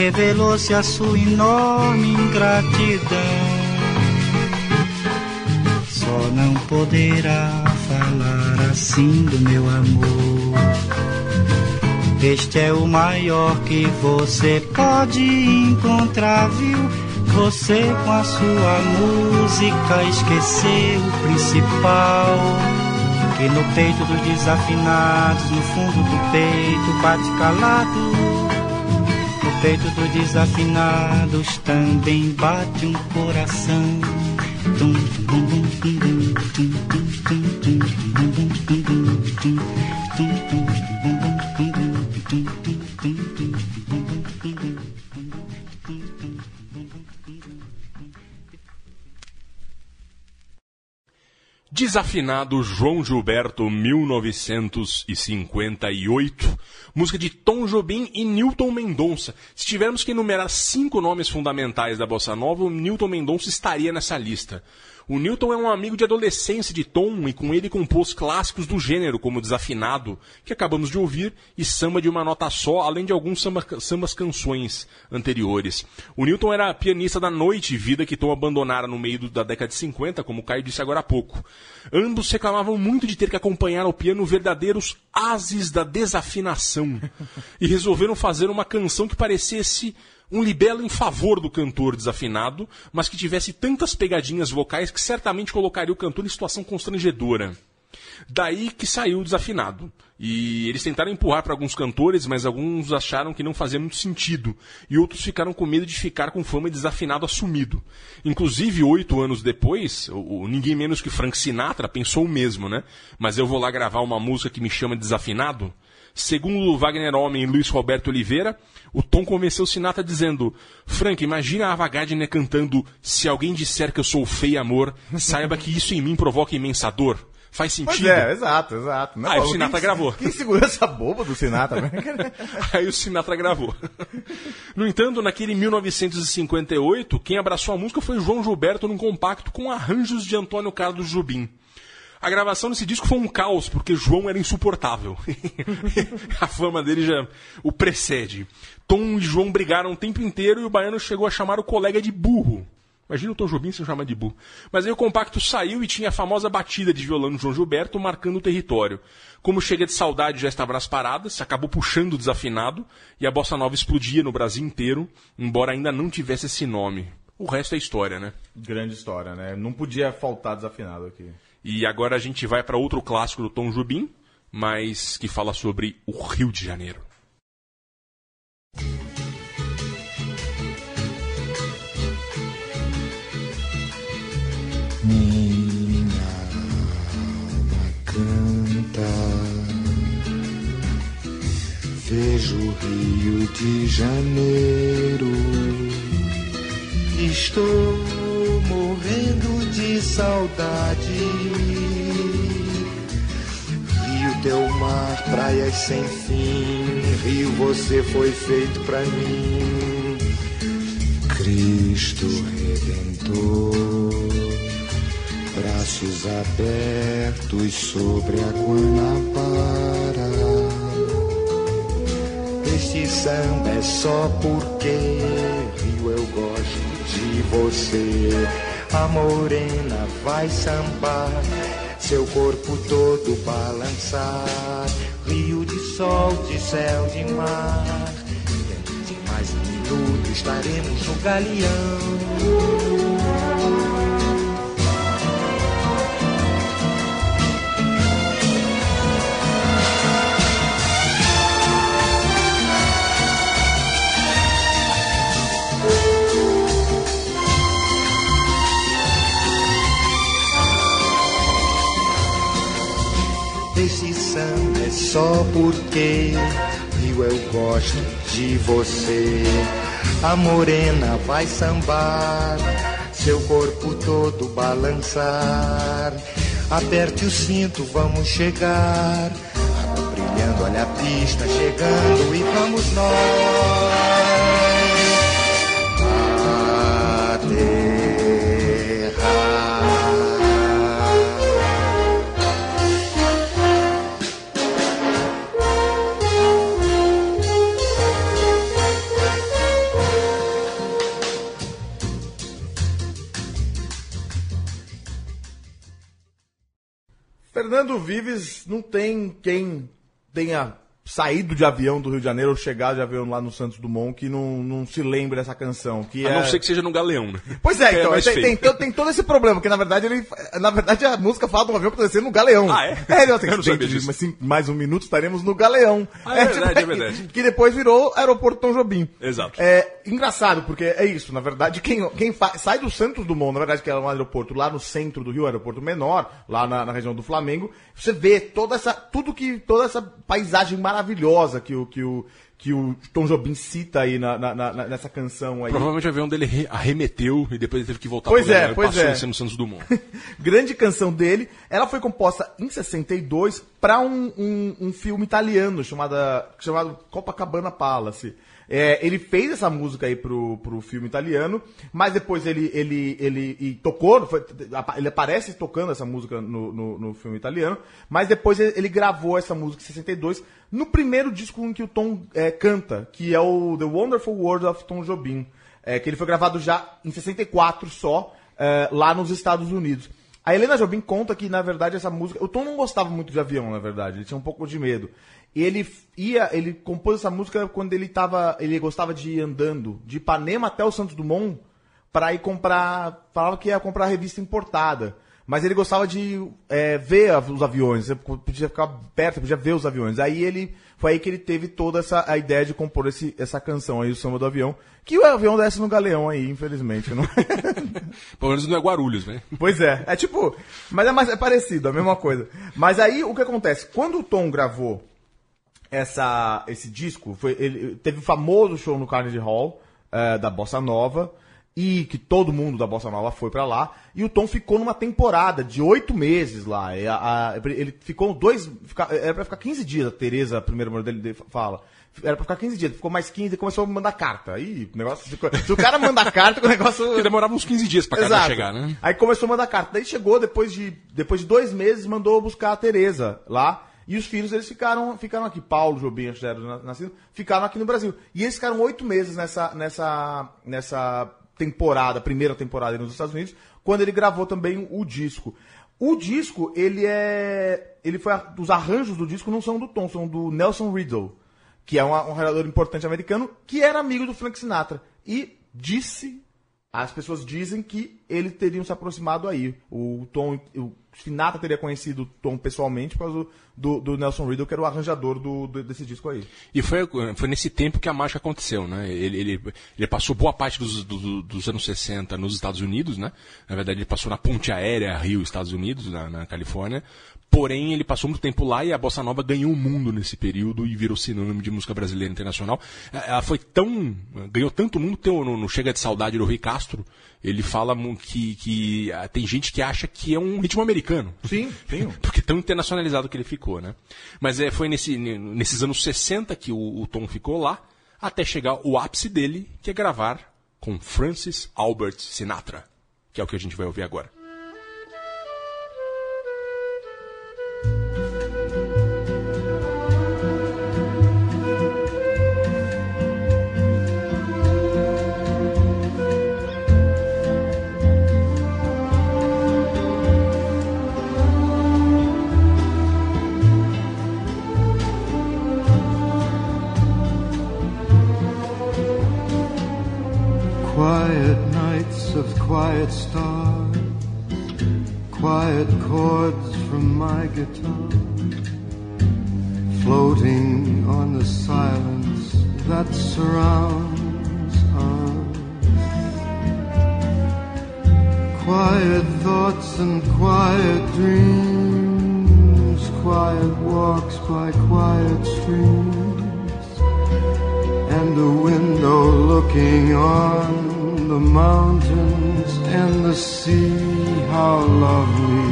Speaker 10: Revelou-se a sua enorme ingratidão. Só não poderá falar assim do meu amor. Este é o maior que você pode encontrar, viu? Você com a sua música esqueceu o principal. Que no peito dos desafinados, no fundo do peito, bate calado. Peito dos desafinados também bate um coração. Tum, tum, tum, tum, tum, tum, tum, tum, tum, tum, tum, tum, tum,
Speaker 4: Desafinado João Gilberto, 1958. Música de Tom Jobim e Newton Mendonça. Se tivermos que enumerar cinco nomes fundamentais da Bossa Nova, o Newton Mendonça estaria nessa lista. O Newton é um amigo de adolescência de Tom e com ele compôs clássicos do gênero, como Desafinado, que acabamos de ouvir, e Samba de uma Nota Só, além de alguns samba, sambas canções anteriores. O Newton era pianista da noite, vida que Tom abandonara no meio da década de 50, como o Caio disse agora há pouco. Ambos reclamavam muito de ter que acompanhar ao piano verdadeiros ases da desafinação e resolveram fazer uma canção que parecesse um libelo em favor do cantor desafinado, mas que tivesse tantas pegadinhas vocais que certamente colocaria o cantor em situação constrangedora. Daí que saiu o desafinado. E eles tentaram empurrar para alguns cantores, mas alguns acharam que não fazia muito sentido. E outros ficaram com medo de ficar com fama de desafinado assumido. Inclusive, oito anos depois, o, o- ninguém menos que Frank Sinatra pensou o mesmo, né? Mas eu vou lá gravar uma música que me chama de desafinado? Segundo Wagner Homem e Luiz Roberto Oliveira, o Tom convenceu Sinatra dizendo: Frank, imagina a Gardner cantando Se alguém disser que eu sou feio amor, saiba que isso em mim provoca imensa dor. Faz
Speaker 3: Pois
Speaker 4: sentido?
Speaker 3: é, exato, exato. Não,
Speaker 4: e o
Speaker 3: quem-
Speaker 4: Sinatra gravou.
Speaker 3: Quem segurança boba do Sinatra? né?
Speaker 4: Aí o Sinatra gravou. No entanto, naquele 1958, quem abraçou a música foi João Gilberto num compacto com arranjos de Antônio Carlos Jobim. A gravação desse disco foi um caos, porque João era insuportável. a fama dele já o precede. Tom e João brigaram o tempo inteiro e o baiano chegou a chamar o colega de burro. Imagina o Tom Jobim se chamar de burro. Mas aí o compacto saiu e tinha a famosa batida de violão de João Gilberto marcando o território. Como Chega de Saudade já estava nas paradas, acabou puxando o desafinado e a bossa nova explodia no Brasil inteiro, embora ainda não tivesse esse nome. O resto é história, né?
Speaker 3: Grande história, né? Não podia faltar desafinado aqui.
Speaker 4: E agora a gente vai para outro clássico do Tom Jobim, mas que fala sobre o Rio de Janeiro.
Speaker 11: Minha alma canta, vejo o Rio de Janeiro. Estou de saudade. Rio, teu mar, praias sem fim. Rio, você foi feito pra mim. Cristo Redentor, braços abertos sobre a Guanabara. Este samba é só porque Rio eu gosto de você. A morena vai sambar, seu corpo todo balançar. Rio de sol, de céu, de mar. Dentro de mais um minuto estaremos no galeão. Só porque Rio eu gosto de você. A morena vai sambar, seu corpo todo balançar. Aperte o cinto, vamos chegar. Água brilhando, olha a pista chegando e vamos nós.
Speaker 3: Fernando Vives não tem quem tenha saído de avião do Rio de Janeiro ou chegado de avião lá no Santos Dumont que não, não se lembre dessa canção. Que
Speaker 4: A
Speaker 3: é...
Speaker 4: não ser que seja no Galeão, né?
Speaker 3: Pois é, então,
Speaker 4: mais
Speaker 3: tem, tem, todo- tem todo esse problema, que na verdade ele. Na verdade a música fala de um avião acontecendo no Galeão.
Speaker 4: Ah, é?
Speaker 3: É, não, tem,
Speaker 4: Eu não sabia disso.
Speaker 3: mais, cinco- mais um minuto estaremos no Galeão.
Speaker 4: Ah, é verdade, é
Speaker 3: que-
Speaker 4: verdade.
Speaker 3: Que depois virou Aeroporto Tom Jobim.
Speaker 4: Exato.
Speaker 3: É engraçado, porque é isso, na verdade, quem, quem sai do Santos Dumont, na verdade, que é um aeroporto lá no centro do Rio, aeroporto menor, lá na, na região do Flamengo, você vê toda essa, tudo que, toda essa paisagem maravilhosa maravilhosa que o, que o, que o Tom Jobim cita aí na, na- na- nessa canção aí.
Speaker 4: Provavelmente o avião dele re- arremeteu e depois ele teve que voltar
Speaker 3: Pois
Speaker 4: pro
Speaker 3: é, pois
Speaker 4: passou
Speaker 3: é.
Speaker 4: em Santos Dumont.
Speaker 3: Grande canção dele. Ela foi composta em 62 para um, um, um filme italiano chamada, chamado Copacabana Palace. É, ele fez essa música aí pro, pro filme italiano, mas depois ele, ele, ele e tocou, foi- ele aparece tocando essa música no, no, no filme italiano, mas depois ele, ele gravou essa música em 62 no primeiro disco em que o Tom é, canta, que é o The Wonderful World of Tom Jobim, é, que ele foi gravado já em 64 só, é, lá nos Estados Unidos. A Helena Jobim conta que, na verdade, essa música. O Tom não gostava muito de avião, na verdade. Ele tinha um pouco de medo. Ele ia, ele compôs essa música quando ele tava. Ele gostava de ir andando de Ipanema até o Santos Dumont para ir comprar. Falava que ia comprar revista importada. Mas ele gostava de é, ver os aviões, você podia ficar perto, podia ver os aviões. Aí ele. Foi aí que ele teve toda essa a ideia de compor esse, essa canção aí, o samba do avião. Que o avião desce no galeão aí, infelizmente. Não...
Speaker 4: Pelo menos não é Guarulhos, né?
Speaker 3: Pois é, é tipo, mas é, mais, é parecido, a mesma coisa. Mas aí o que acontece? Quando o Tom gravou essa, esse disco, foi, ele teve o famoso show no Carnegie Hall eh, da Bossa Nova e que todo mundo da Bossa Nova foi pra lá. E o Tom ficou numa temporada de oito meses lá. A- a- ele ficou dois, fica- era pra ficar 15 dias. A Tereza, a primeira mulher dele, fala. Era pra ficar 15 dias, ficou mais 15 e começou a mandar carta. Aí o negócio Se o cara mandar carta, o negócio.
Speaker 4: Porque demorava uns 15 dias pra carta
Speaker 3: Exato.
Speaker 4: chegar, né?
Speaker 3: Aí começou a mandar carta. Daí chegou, depois de, depois de dois meses, mandou buscar a Tereza lá. E os filhos, eles ficaram, ficaram aqui. Paulo, Jobim, eram nascidos, ficaram aqui no Brasil. E eles ficaram oito meses nessa, nessa, nessa temporada, primeira temporada nos Estados Unidos, quando ele gravou também o disco. O disco, ele é. Ele foi. Os arranjos do disco não são do Tom, são do Nelson Riddle, que é um, um importante americano, que era amigo do Frank Sinatra. E disse as pessoas dizem que eles teriam se aproximado aí. O Tom, o Sinatra teria conhecido o Tom pessoalmente por causa do, do Nelson Riddle, que era o arranjador do, do- desse disco aí.
Speaker 4: E foi, foi nesse tempo que a mágica aconteceu, né? Ele, ele, ele passou boa parte dos, do- dos anos 60 nos Estados Unidos, né? Na verdade, ele passou na ponte aérea Rio, Estados Unidos, na, na Califórnia. Porém, ele passou muito tempo lá e a Bossa Nova ganhou o mundo nesse período e virou sinônimo de música brasileira internacional. Eh, Ela foi tão. ganhou tanto mundo, tem o- no, no Chega de Saudade do Rui Castro, ele fala que, que ah, tem gente que acha que é um ritmo americano.
Speaker 3: Sim, sim.
Speaker 4: Porque tão internacionalizado que ele ficou, né? Mas é, foi nesse, nesses anos 60 que o, o Tom ficou lá, até chegar o ápice dele, que é gravar com Francis Albert Sinatra, que é o que a gente vai ouvir agora.
Speaker 12: Quiet stars, quiet chords from my guitar, floating on the silence that surrounds us. Quiet thoughts and quiet dreams, quiet walks by quiet streams and the window looking on the mountains and the sea. How lovely!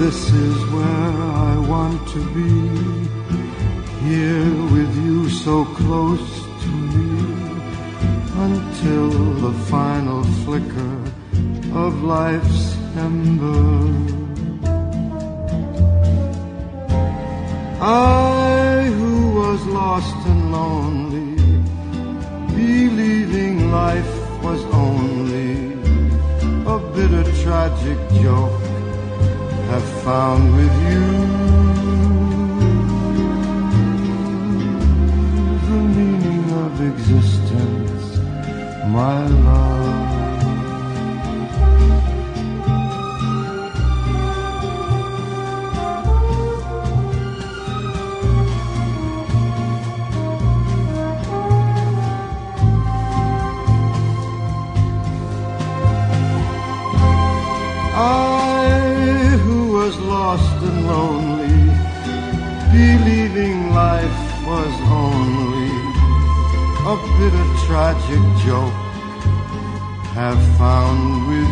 Speaker 12: This is where I want to be. Here with you so close to me until the final flicker of life's ember. I who was lost and lonely, believing life was only a bitter tragic joke, have found with you the meaning of existence, my love. And lonely, believing life was only a bitter tragic joke. Have found with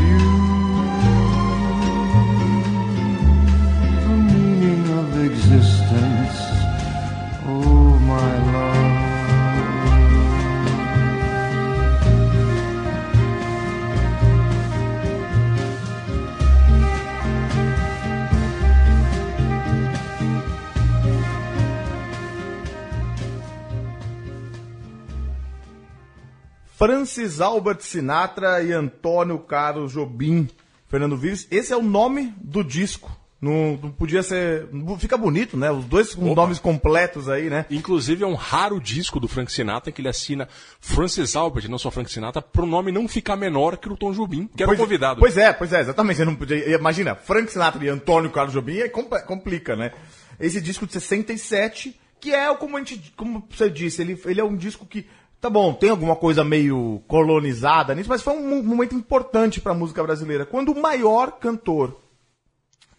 Speaker 3: Francis Albert Sinatra e Antônio Carlos Jobim. Fernando Vives, esse é o nome do disco. Não, não podia ser. Fica bonito, né? Os dois com
Speaker 4: Opa.
Speaker 3: nomes completos aí, né?
Speaker 4: Inclusive é um raro disco do Frank Sinatra que ele assina Francis Albert, não só Frank Sinatra, pro nome não ficar menor que o Tom Jobim, que era o
Speaker 3: Pois-
Speaker 4: convidado.
Speaker 3: Pois é, pois é, exatamente. Você não podia. Imagina, Frank Sinatra e Antônio Carlos Jobim é compl- complica, né? Esse disco de 67, que é o como a gente, como você disse, ele, ele é um disco que tá bom, tem alguma coisa meio colonizada nisso, mas foi um mo- momento importante para a música brasileira, quando o maior cantor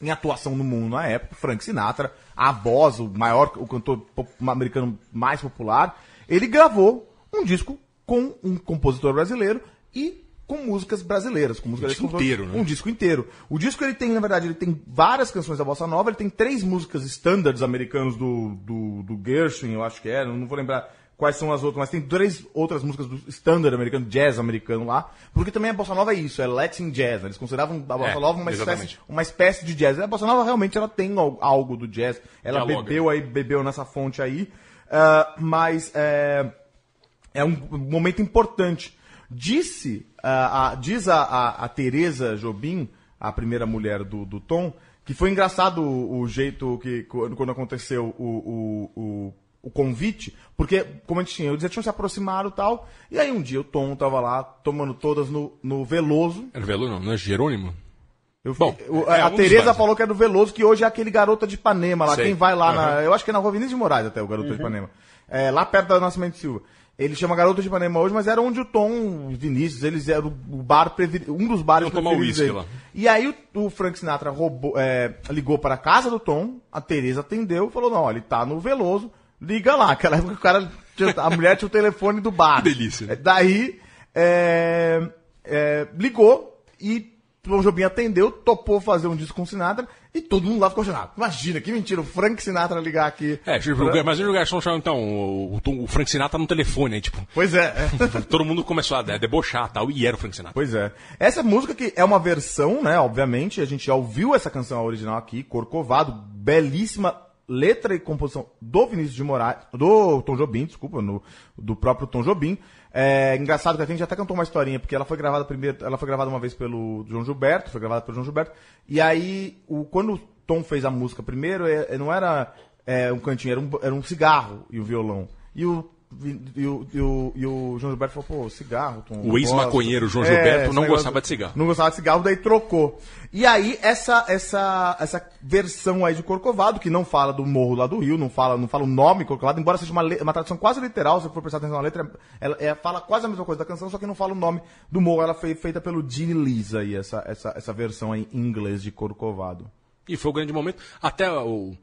Speaker 3: em atuação no mundo na época, Frank Sinatra, a voz, o maior, o cantor americano mais popular, ele gravou um disco com um compositor brasileiro e com músicas brasileiras, com músicas
Speaker 4: disco inteiro, né?
Speaker 3: Um disco inteiro. O disco ele tem, na verdade, ele tem várias canções da bossa nova, ele tem três músicas standards americanos do, do, do Gershwin, eu acho que é, não vou lembrar quais são as outras, mas tem três outras músicas do standard americano, jazz americano lá, porque também a bossa nova é isso, é Latin jazz, né? eles consideravam a bossa
Speaker 4: É,
Speaker 3: nova uma espécie, uma espécie de jazz. A bossa nova realmente ela tem al- algo do jazz, ela
Speaker 4: Dialoga.
Speaker 3: bebeu aí, bebeu nessa fonte aí, ah, mas é, é um momento importante. Disse, ah, a, diz a, a, a Tereza Jobim, a primeira mulher do, do Tom, que foi engraçado o, o jeito que quando, quando aconteceu o, o, o, o convite, porque como a gente tinha, eles já tinham se aproximado e tal, e aí um dia o Tom tava lá tomando todas no, no Veloso,
Speaker 4: Era Veloso, não, não é Jerônimo?
Speaker 3: eu,
Speaker 4: Bom,
Speaker 3: o-
Speaker 4: é
Speaker 3: a
Speaker 4: um dos
Speaker 3: Tereza falou que é do Veloso, que hoje é aquele Garota de Ipanema lá.
Speaker 4: Sei.
Speaker 3: Quem vai lá na.
Speaker 4: Aham.
Speaker 3: Eu acho que é na Rua Vinícius de Moraes até, o Garota de Ipanema. É, lá perto da Nascimento Silva. Ele chama Garota de Ipanema hoje, mas era onde o Tom, os Vinícius, eles eram o bar, um dos bares preferidos dele.
Speaker 4: lá.
Speaker 3: E aí o, o Frank Sinatra roubou, é, ligou para a casa do Tom, a Tereza atendeu e falou: não, ele tá no Veloso, liga lá. Aquela época o cara, tinha- a mulher tinha o telefone do bar.
Speaker 4: Delícia, né?
Speaker 3: É, Daí, é, é, ligou e o Tom Jobim atendeu, topou fazer um disco com o Sinatra e todo mundo lá ficou chorando. Imagina, que mentira, o Frank Sinatra ligar aqui.
Speaker 4: É,
Speaker 3: pra-
Speaker 4: mas o garçom chamou então o, o, Frank Sinatra no telefone, aí, tipo,
Speaker 3: Pois é,
Speaker 4: todo mundo começou a de- debochar e tal, e era o Frank Sinatra.
Speaker 3: Pois é. Essa música que é uma versão, né? Obviamente, a gente já ouviu essa canção original aqui, Corcovado, belíssima letra e composição do Vinícius de Moraes, do Tom Jobim, desculpa, no, do próprio Tom Jobim. É engraçado que a gente até cantou uma historinha, porque ela foi gravada primeiro, ela foi gravada uma vez pelo João Gilberto, foi gravada pelo João Gilberto, e aí, o, quando o Tom fez a música primeiro, é- não era é, um cantinho, era um, era um cigarro e o violão. E o, e o, e o, e o João Gilberto falou, pô, cigarro, Tom.
Speaker 4: O ex-maconheiro. João Gilberto
Speaker 3: esse
Speaker 4: não gostava de cigarro.
Speaker 3: Não gostava de cigarro, daí trocou. E aí, essa, essa, essa versão aí de Corcovado, que não fala do morro lá do Rio, não fala, não fala o nome Corcovado, embora seja uma, uma tradução quase literal, se for prestar atenção na letra, ela é, fala quase a mesma coisa da canção, só que não fala o nome do morro. Ela foi feita pelo Gene Lisa aí, essa, essa, essa versão aí em inglês de Corcovado.
Speaker 4: E foi o grande momento. Até o,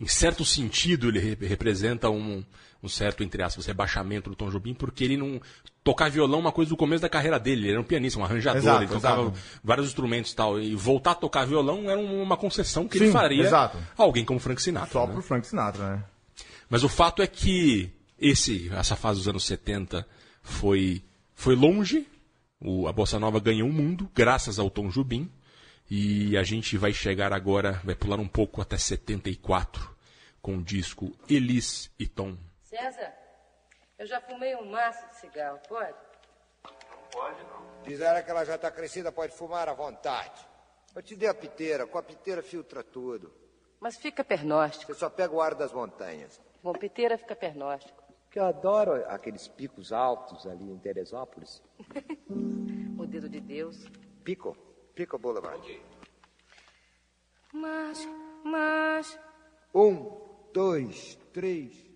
Speaker 4: em certo sentido ele re- representa um, um certo, entre aspas, rebaixamento do Tom Jobim, porque ele não. Tocar violão é uma coisa do começo da carreira dele. Ele era um pianista, um arranjador,
Speaker 3: Exato,
Speaker 4: ele tocava
Speaker 3: exato.
Speaker 4: vários instrumentos e tal. E voltar a tocar violão era um- uma concessão que ele
Speaker 3: Sim,
Speaker 4: faria
Speaker 3: exato.
Speaker 4: a alguém como Frank Sinatra.
Speaker 3: Só
Speaker 4: né?
Speaker 3: pro Frank Sinatra, né?
Speaker 4: Mas o fato é que esse, essa fase dos anos 70 foi, foi longe. O, a Bossa Nova ganhou o mundo, graças ao Tom Jobim. E a gente vai chegar agora, vai pular um pouco até 74, com o disco Elis e Tom.
Speaker 13: César, eu já fumei um maço de cigarro, pode?
Speaker 14: Diz ela que ela já está crescida, pode fumar à vontade. Eu te dei a piteira, com a piteira filtra tudo.
Speaker 13: Mas fica pernóstico.
Speaker 14: Você só pega o ar das montanhas.
Speaker 13: Com piteira fica pernóstico.
Speaker 14: Que eu adoro aqueles picos altos ali em Teresópolis.
Speaker 13: O dedo de Deus.
Speaker 14: Pico, Pico Boulevard.
Speaker 13: Mas, mas,
Speaker 14: Um, dois, três.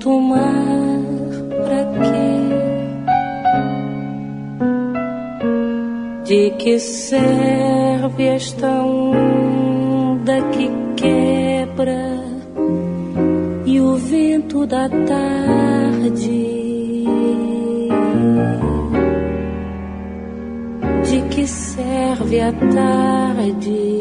Speaker 6: Tanto mar? Pra quê? De que serve esta onda que quebra e o vento da tarde? De que serve a tarde?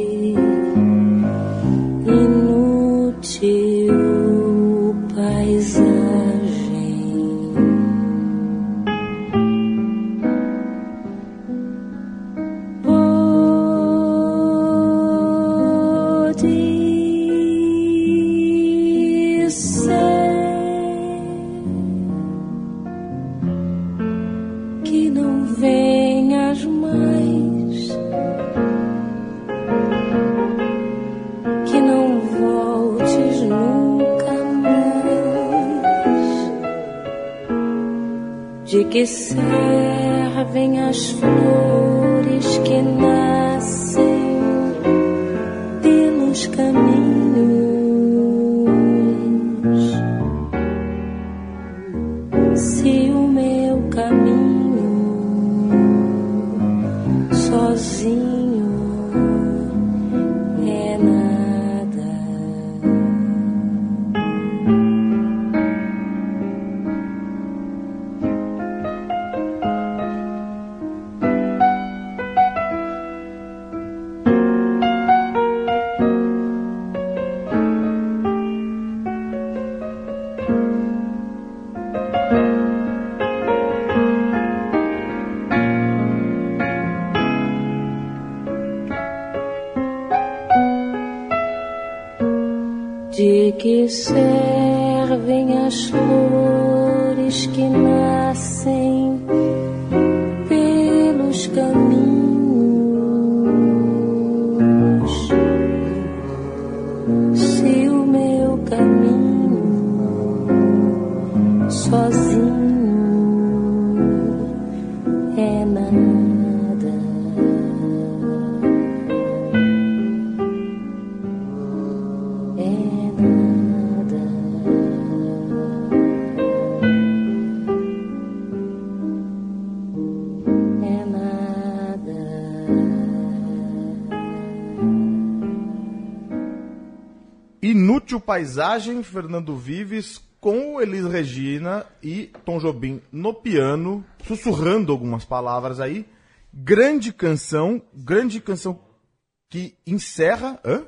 Speaker 6: Que servem as flores que nascem
Speaker 3: Paisagem, Fernando Vives, com Elis Regina e Tom Jobim no piano, sussurrando algumas palavras aí. Grande canção, grande canção que encerra. Hã?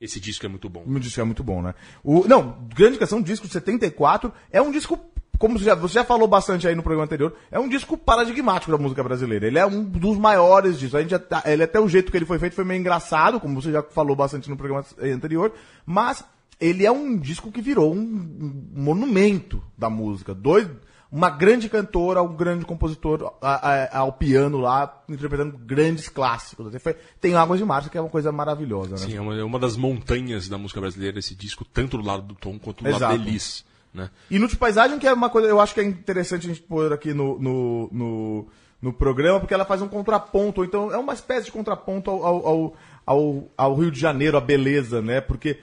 Speaker 4: Esse disco é muito bom.
Speaker 3: O disco é muito bom, né? O, não, grande canção, disco de 74. É um disco, como você já, você já falou bastante aí no programa anterior, é um disco paradigmático da música brasileira. Ele é um dos maiores discos. A gente já tá- ele até o jeito que ele foi feito foi meio engraçado, como você já falou bastante no programa anterior, mas ele é um disco que virou um, um monumento da música. Dois, uma grande cantora, um grande compositor a- a- ao piano lá, interpretando grandes clássicos. Foi- Tem Águas de Março, que é uma coisa maravilhosa, né?
Speaker 4: Sim, é uma, é uma das montanhas da música brasileira, esse disco, tanto do lado do Tom quanto do lado
Speaker 3: Exato.
Speaker 4: da Elis. Né?
Speaker 3: Inútil Paisagem, que é uma coisa, eu acho que é interessante a gente pôr aqui no, no, no, no programa, porque ela faz um contraponto, então é uma espécie de contraponto ao, ao, ao, ao, ao Rio de Janeiro, a beleza, né? Porque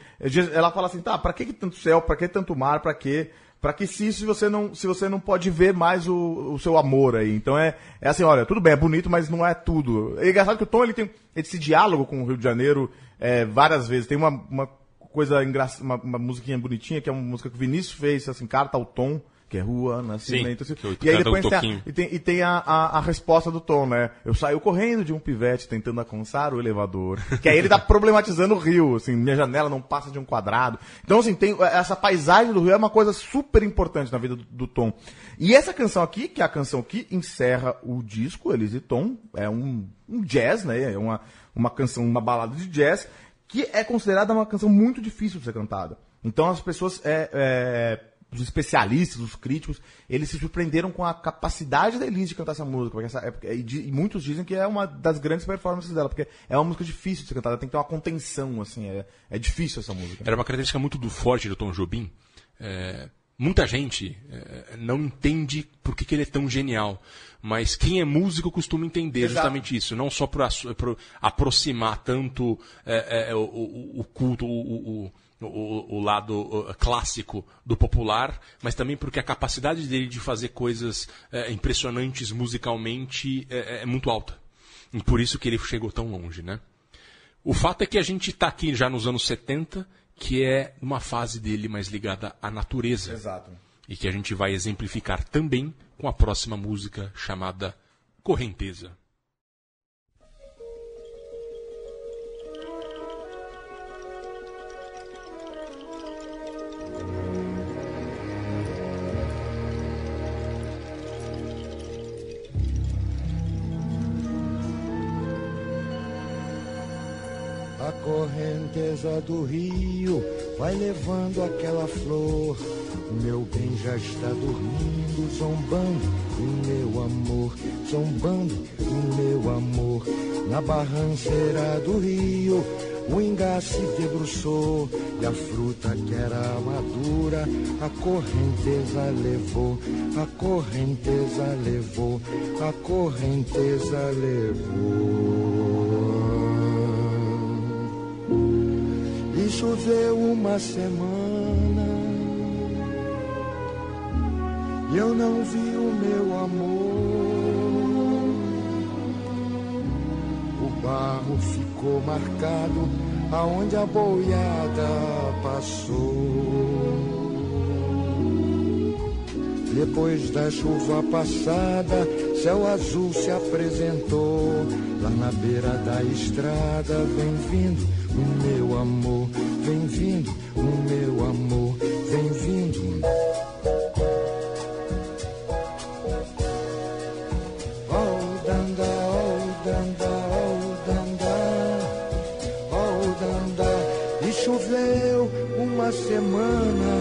Speaker 3: ela fala assim, tá, pra que, que tanto céu, pra que tanto mar, pra que Pra que se isso você não, se você não pode ver mais o, o seu amor aí. Então é, é assim, olha, tudo bem, é bonito, mas não é tudo. É engraçado que o Tom ele tem esse diálogo com o Rio de Janeiro é, várias vezes. Tem uma, uma coisa engraçada, uma, uma musiquinha bonitinha, que é uma música que o Vinícius fez, assim, carta ao Tom, que é Rua, Nascimento.
Speaker 4: Sim,
Speaker 3: assim. e aí depois
Speaker 4: um
Speaker 3: tem a, e tem, e tem a, a, a resposta do Tom, né? Eu saio correndo de um pivete tentando alcançar o elevador. Que aí ele tá problematizando o rio, assim, minha janela não passa de um quadrado. Então, assim, tem essa paisagem do rio é uma coisa super importante na vida do, do Tom. E essa canção aqui, que é a canção que encerra o disco, Elis e Tom, é um, um jazz, né? É uma, uma canção, uma balada de jazz, que é considerada uma canção muito difícil de ser cantada. Então as pessoas, é, é, os especialistas, os críticos, eles se surpreenderam com a capacidade da Elise de cantar essa música. Porque essa, é, porque- e, di- e muitos dizem que é uma das grandes performances dela, porque é uma música difícil de ser cantada, tem que ter uma contenção, assim, é, é difícil essa música.
Speaker 4: Era uma característica muito do forte do Tom Jobim, é, muita gente é, não entende por que, que ele é tão genial. Mas quem é músico costuma entender
Speaker 3: Exato.
Speaker 4: justamente isso. Não só para aproximar tanto é, é, o, o- o culto, o, o- o- o lado clássico do popular, mas também porque a capacidade dele de fazer coisas é, impressionantes musicalmente é, é muito alta. E por isso que ele chegou tão longe, né? O fato é que a gente está aqui já nos anos 70, que é uma fase dele mais ligada à natureza.
Speaker 3: Exato.
Speaker 4: E que a gente vai exemplificar também com a próxima música chamada Correnteza.
Speaker 12: A correnteza do rio vai levando aquela flor. Meu bem já está dormindo, zombando o meu amor, zombando o meu amor. Na barranceira do rio, o ingá se debruçou e a fruta que era madura, a correnteza levou, a correnteza levou, a correnteza levou. Choveu uma semana e eu não vi o meu amor. O barro ficou marcado aonde a boiada passou. Depois da chuva passada, céu azul se apresentou. Lá na beira da estrada, vem vindo o meu amor, vem vindo o meu amor, vem vindo. Oh, danda, oh, danda, oh, danda, oh, danda. E choveu uma semana,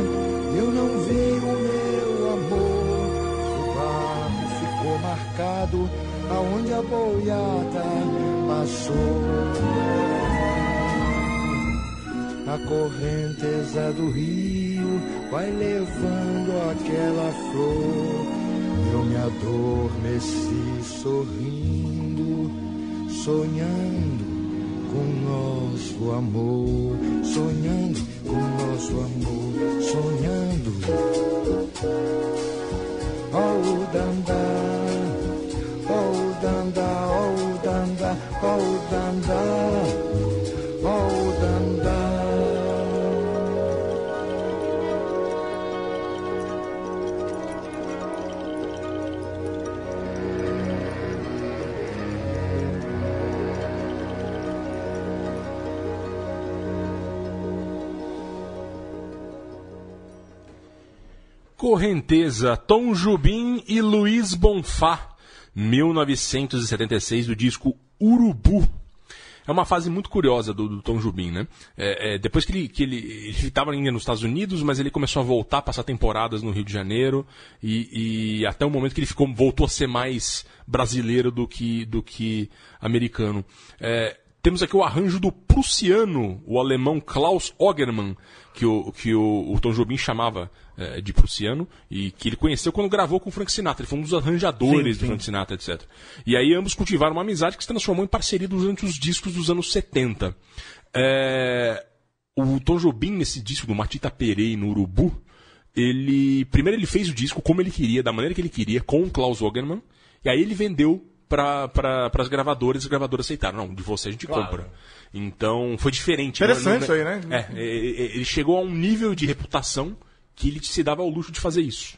Speaker 12: eu não vi o meu amor. O barco ficou marcado aonde a boiada passou. A correnteza do rio vai levando aquela flor. Eu me adormeci sorrindo, sonhando com nosso amor, sonhando com nosso amor, sonhando. Oh, danda,
Speaker 4: Correnteza, Tom Jubim e Luiz Bonfá, 1976, do disco Urubu. É uma fase muito curiosa do, do Tom Jubim, né? É, é, depois que ele que ele estava ainda nos Estados Unidos, mas ele começou a voltar passar temporadas no Rio de Janeiro e, e até o momento que ele ficou voltou a ser mais brasileiro do que do que americano. É, temos aqui o arranjo do prussiano, o alemão Klaus Ogermann, que o, que o, o Tom Jobim chamava eh, de prussiano, e que ele conheceu quando gravou com o Frank Sinatra. Ele foi um dos arranjadores
Speaker 3: Sim,
Speaker 4: do
Speaker 3: sim.
Speaker 4: Frank Sinatra, etc. E aí ambos cultivaram uma amizade que se transformou em parceria durante os discos dos anos 70. Eh, o Tom Jobim, nesse disco do Matita Perei no Urubu, ele. Primeiro ele fez o disco como ele queria, da maneira que ele queria, com o Klaus Ogermann, e aí ele vendeu para pra, as gravadoras e as gravadoras aceitaram. Não, de você a gente
Speaker 3: Claro.
Speaker 4: compra. Então foi diferente.
Speaker 3: Interessante
Speaker 4: Não-
Speaker 3: isso aí, né?
Speaker 4: É, é, é, ele chegou a um nível de reputação que ele se dava ao luxo de fazer isso.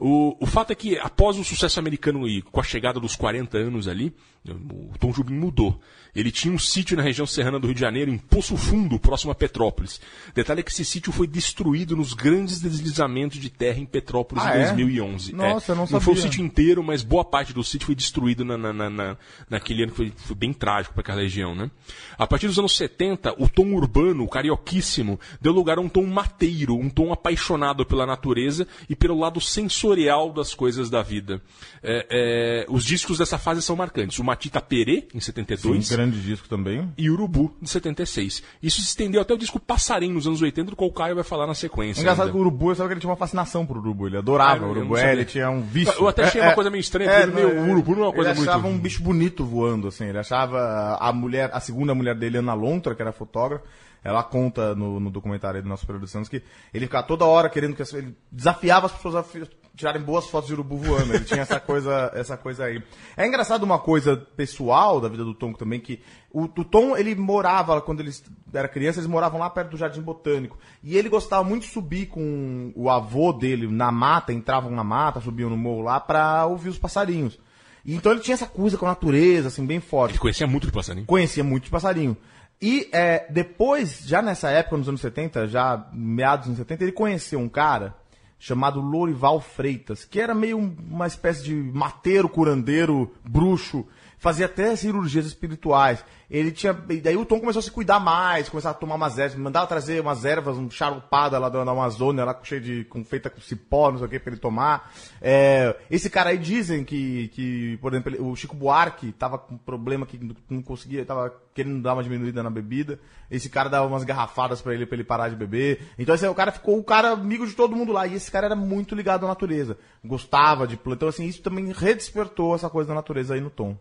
Speaker 4: O, o fato é que, após o sucesso americano e com a chegada dos 40 anos ali, o Tom Jobim mudou. Ele tinha um sítio na região serrana do Rio de Janeiro, em Poço Fundo, próximo a Petrópolis. Detalhe é que esse sítio foi destruído nos grandes deslizamentos de terra em Petrópolis
Speaker 3: Ah,
Speaker 4: em
Speaker 3: é?
Speaker 4: 2011.
Speaker 3: Nossa, eu não
Speaker 4: Não foi o
Speaker 3: sabia.
Speaker 4: sítio inteiro, mas boa parte do sítio foi destruído na, na, na- na- naquele ano que foi, foi bem trágico para aquela região, né? A partir dos anos 70, o tom urbano, o carioquíssimo, deu lugar a um tom mateiro, um tom apaixonado pela natureza e pelo lado sensorial das coisas da vida. É, é, os discos dessa fase são marcantes. O Matita Perê, em 72.
Speaker 3: Sim, grande disco também.
Speaker 4: E Urubu, de 76. Isso se estendeu até o disco Passarinho, nos anos 80, do qual o Caio vai falar na sequência.
Speaker 3: É engraçado
Speaker 4: ainda.
Speaker 3: que o Urubu, eu sabia que ele tinha uma fascinação por Urubu. Ele adorava
Speaker 4: Ah, eu
Speaker 3: o Urubu. É, ele tinha um vício.
Speaker 4: Eu até achei
Speaker 3: É,
Speaker 4: uma
Speaker 3: é.
Speaker 4: coisa meio estranha, porque meu,
Speaker 3: não,
Speaker 4: o Urubu não é uma coisa
Speaker 3: ele
Speaker 4: muito...
Speaker 3: achava um bicho bonito voando, assim. Ele achava a mulher, a segunda mulher dele, Ana Lontra, que era fotógrafa, ela conta no, no documentário aí do nosso Período Santos que ele ficava toda hora querendo que as- ele desafiava as pessoas a tirarem boas fotos de urubu voando. Ele tinha essa coisa, essa coisa aí. É engraçado uma coisa pessoal da vida do Tom também que o, o Tom ele morava quando ele era criança, eles moravam lá perto do Jardim Botânico e ele gostava muito de subir com o avô dele na mata, entravam na mata, subiam no morro lá pra ouvir os passarinhos. E então ele tinha essa coisa com a natureza, assim, bem forte.
Speaker 4: Ele conhecia muito de passarinho.
Speaker 3: Conhecia muito de passarinho. E é, depois, já nessa época, nos anos 70, já meados dos anos 70, ele conheceu um cara chamado Lorival Freitas, que era meio um- uma espécie de mateiro, curandeiro, bruxo, fazia até cirurgias espirituais. Ele tinha. E daí o Tom começou a se cuidar mais, começar a tomar umas ervas, mandava trazer umas ervas, um charupada lá da, Amazônia, lá cheio de. Com, feita com cipó, não sei o que, pra ele tomar. É, esse cara aí dizem que, que por exemplo, ele- o Chico Buarque tava com problema que não- conseguia, tava querendo dar uma diminuída na bebida. Esse cara dava umas garrafadas pra ele, pra ele parar de beber. Então esse, aí, o cara ficou o cara amigo de todo mundo lá. E esse cara era muito ligado à natureza. Gostava de planta. Então, assim, isso também redespertou essa coisa da natureza aí no Tom.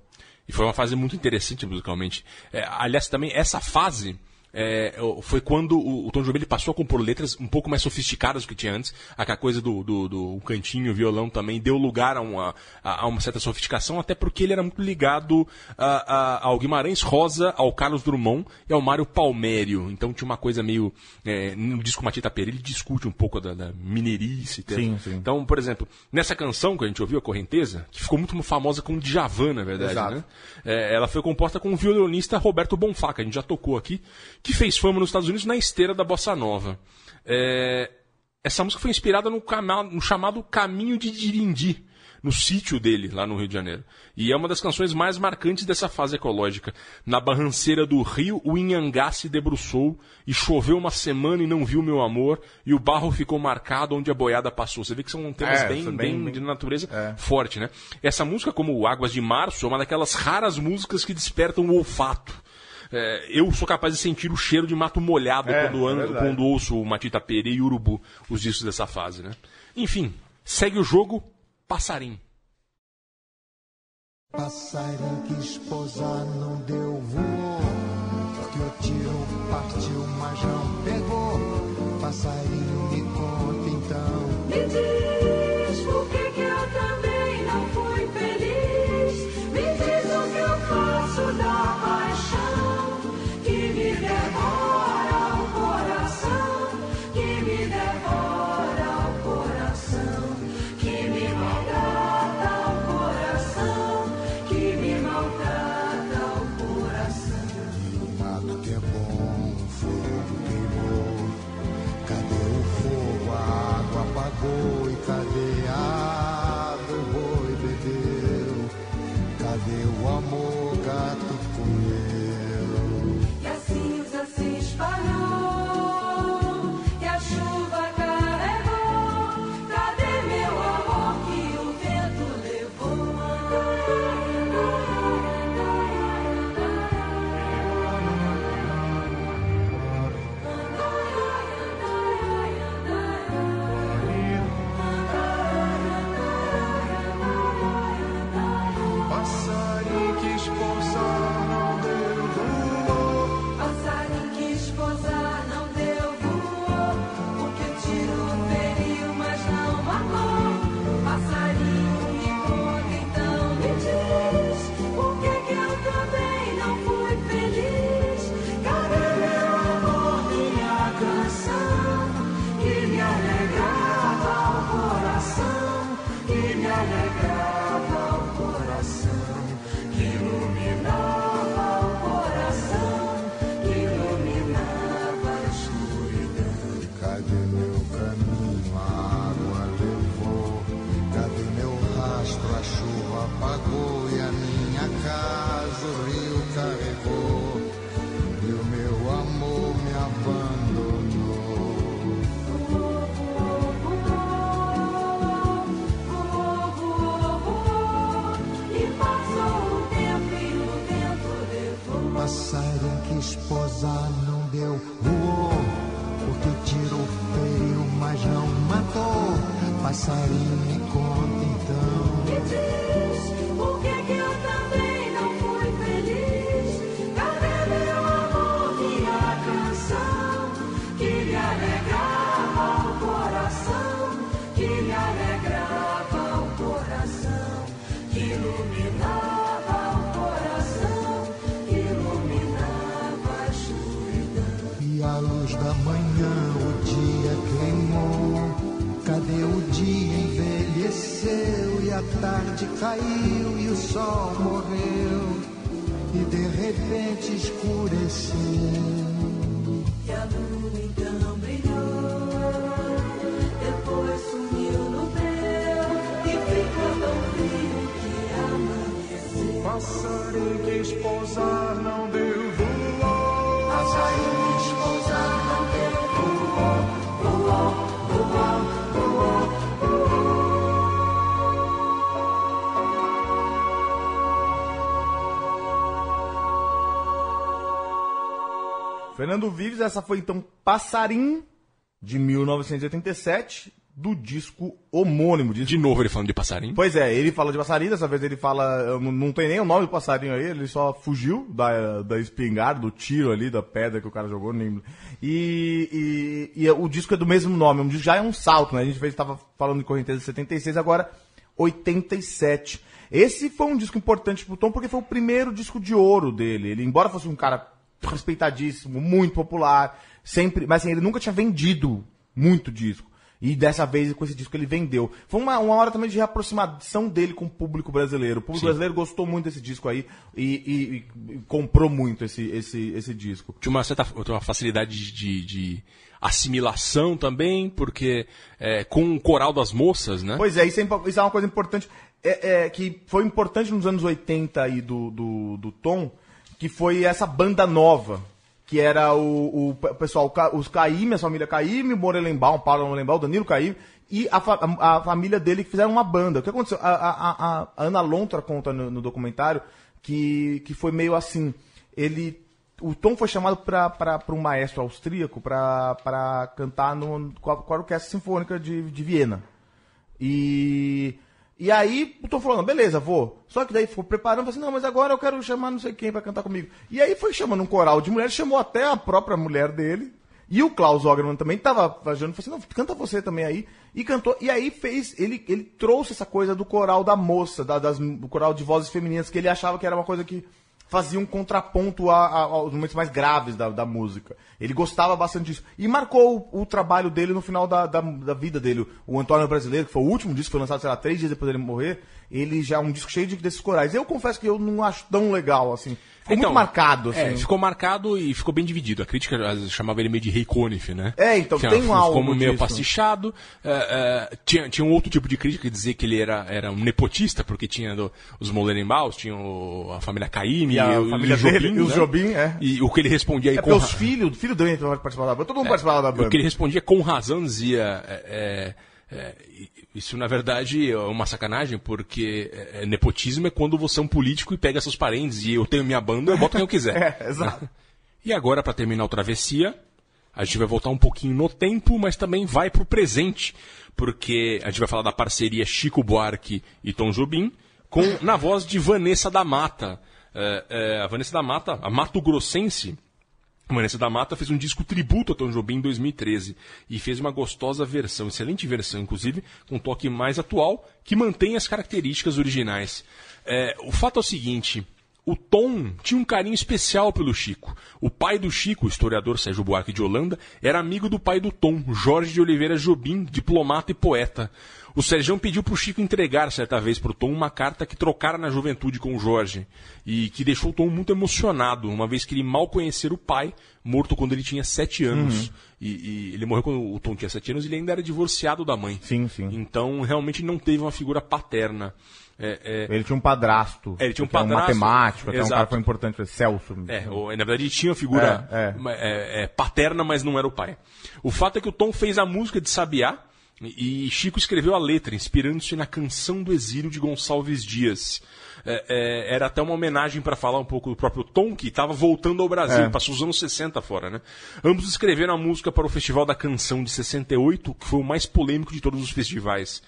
Speaker 4: E foi uma fase muito interessante musicalmente. É, aliás, também essa fase é, foi quando o, o Tom Jobim ele passou a compor letras um pouco mais sofisticadas do que tinha antes. Aquela coisa do, do, do cantinho, o violão também deu lugar a uma, a, a uma certa sofisticação, até porque ele era muito ligado a- a- ao Guimarães Rosa, ao Carlos Drummond e ao Mário Palmério. Então tinha uma coisa meio. é, no disco Matita Pereira ele discute um pouco da, da mineirice.
Speaker 3: Sim, sim.
Speaker 4: Então, por exemplo, nessa canção que a gente ouviu, a Correnteza, que ficou muito famosa com Djavan, na verdade, né? É, ela foi composta com o violonista Roberto Bonfá, que a gente já tocou aqui, que fez fama nos Estados Unidos na esteira da Bossa Nova. É, essa música foi inspirada no, cama- no chamado Caminho de Dirindi, no sítio dele, lá no Rio de Janeiro. E é uma das canções mais marcantes dessa fase ecológica. Na barranceira do rio, o Inhangá se debruçou, e choveu uma semana e não viu meu amor, e o barro ficou marcado onde a boiada passou. Você vê que são temas
Speaker 3: É,
Speaker 4: bem, bem,
Speaker 3: bem-
Speaker 4: de natureza
Speaker 3: É.
Speaker 4: forte, né? Essa música, como Águas de Março, é uma daquelas raras músicas que despertam o olfato. É, eu sou capaz de sentir o cheiro de mato molhado
Speaker 3: É,
Speaker 4: quando,
Speaker 3: é
Speaker 4: ando, quando ouço o Matita Pere e Urubu, os discos dessa fase, né? Enfim, segue o jogo, Passarinho.
Speaker 11: Passarinho quis pousar, não deu voou. Porque o tiro partiu, mas não pegou. Passarinho me conta então.
Speaker 6: Me diz
Speaker 3: Fernando Vives, essa foi então Passarim, de 1987, do disco homônimo. Disco...
Speaker 4: De novo ele falando de passarinho.
Speaker 3: Pois é, ele fala de passarinho, dessa vez ele fala. Não, não tem nem o nome do passarinho aí, ele só fugiu da, da espingarda, do tiro ali, da pedra que o cara jogou. Nem... E, e, e o disco é do mesmo nome, já é um salto, né? A gente fez, tava falando de Correnteza de 76, agora 87. Esse foi um disco importante pro Tom porque foi o primeiro disco de ouro dele. Ele, embora fosse um cara respeitadíssimo, muito popular, sempre, mas assim, ele nunca tinha vendido muito disco. E dessa vez, com esse disco, ele vendeu. Foi uma, uma hora também de reaproximação dele com o público brasileiro. O público
Speaker 4: Sim.
Speaker 3: brasileiro gostou muito desse disco aí e, e- e comprou muito esse, esse, esse disco.
Speaker 4: Tinha uma certa uma facilidade de, de assimilação também, porque é, com o coral das moças, né?
Speaker 3: Pois é, isso é, isso é uma coisa importante, é, é, que foi importante nos anos 80 aí do, do, do Tom, que foi essa banda nova, que era o, o pe- pessoal, os Caíme, a família Caíme, o Morelenbaum, o Paulo Morelenbaum, o Danilo Caíme, e a, fa- a- família dele que fizeram uma banda. O que aconteceu? A- a- a Ana Lontra conta no, no documentário que, que foi meio assim, ele... O Tom foi chamado para um maestro austríaco para cantar no, com, a, com a Orquestra Sinfônica de, de Viena. E, e aí o Tom falou, beleza, vou. Só que daí ficou preparando, falou assim, não, mas agora eu quero chamar não sei quem pra cantar comigo. E aí foi chamando um coral de mulheres, chamou até a própria mulher dele. E o Klaus Ogerman também tava fazendo, falou assim, não, canta você também aí. E cantou, e aí fez, ele, ele trouxe essa coisa do coral da moça, da, das, do coral de vozes femininas, que ele achava que era uma coisa que fazia um contraponto a- a- aos momentos mais graves da, da música. Ele gostava bastante disso. E marcou o, o trabalho dele no final da, da, da vida dele. O Antônio Brasileiro, que foi o último disco, foi lançado, sei lá, três dias depois dele morrer, ele já é um disco cheio de, desses corais. Eu confesso que eu não acho tão legal, assim. Ficou muito marcado, assim.
Speaker 4: é, ficou marcado e ficou bem dividido. A crítica chamava ele meio de rei Conif, né?
Speaker 3: É, então, tem um
Speaker 4: ficou
Speaker 3: algo
Speaker 4: meio
Speaker 3: disso.
Speaker 4: pastichado. é, é, tinha, tinha um outro tipo de crítica que dizia que ele era, era um nepotista, porque tinha do- os Molenbaus, tinha o- a família Caymmi,
Speaker 3: E a
Speaker 4: o,
Speaker 3: família
Speaker 4: o Jobim,
Speaker 3: dele, e os
Speaker 4: né?
Speaker 3: Jobim, é.
Speaker 4: E o que ele respondia aí
Speaker 3: É
Speaker 4: com
Speaker 3: os filhos, o filho dele participava da banda, todo mundo participava da
Speaker 4: o
Speaker 3: banda.
Speaker 4: que ele respondia com razão dizia. é, é, isso na verdade é uma sacanagem, porque é, é, nepotismo é quando você é um político e pega seus parentes e eu tenho minha banda, eu boto quem eu quiser.
Speaker 3: É, exato.
Speaker 4: E agora, para terminar o Travessia, a gente vai voltar um pouquinho no tempo, mas também vai pro presente, porque a gente vai falar da parceria Chico Buarque e Tom Jobim, com, na voz de Vanessa da Mata. É, é, a Vanessa da Mata, a Mato Grossense, Vanessa da Mata fez um disco tributo a Tom Jobim em 2013 e fez uma gostosa versão, excelente versão, inclusive, com um toque mais atual, que mantém as características originais. É, o fato é o seguinte. O Tom tinha um carinho especial pelo Chico. O pai do Chico, o historiador Sérgio Buarque de Holanda, era amigo do pai do Tom, Jorge de Oliveira Jobim, diplomata e poeta. O Sérgio pediu para o Chico entregar certa vez para o Tom uma carta que trocara na juventude com o Jorge e que deixou o Tom muito emocionado, uma vez que ele mal conhecera o pai, morto quando ele tinha sete anos.
Speaker 3: Uhum.
Speaker 4: E, e ele morreu quando o Tom tinha sete anos e ele ainda era divorciado da mãe.
Speaker 3: Sim, sim.
Speaker 4: Então realmente não teve uma figura paterna. É, é,
Speaker 3: Ele tinha um padrasto.
Speaker 4: É, ele tinha um padrasto.
Speaker 3: matemático, até um cara foi importante, Celso.
Speaker 4: É, na verdade ele tinha uma figura
Speaker 3: É, é,
Speaker 4: é, paterna, mas não era o pai. O fato é que o Tom fez a música de Sabiá, E Chico escreveu a letra, inspirando-se na canção do exílio de Gonçalves Dias. É, é, era até uma homenagem para falar um pouco do próprio Tom, que estava voltando ao Brasil,
Speaker 3: É.
Speaker 4: passou os anos 60 fora, né? Ambos escreveram a música para o Festival da Canção de 68, que foi o mais polêmico de todos os festivais.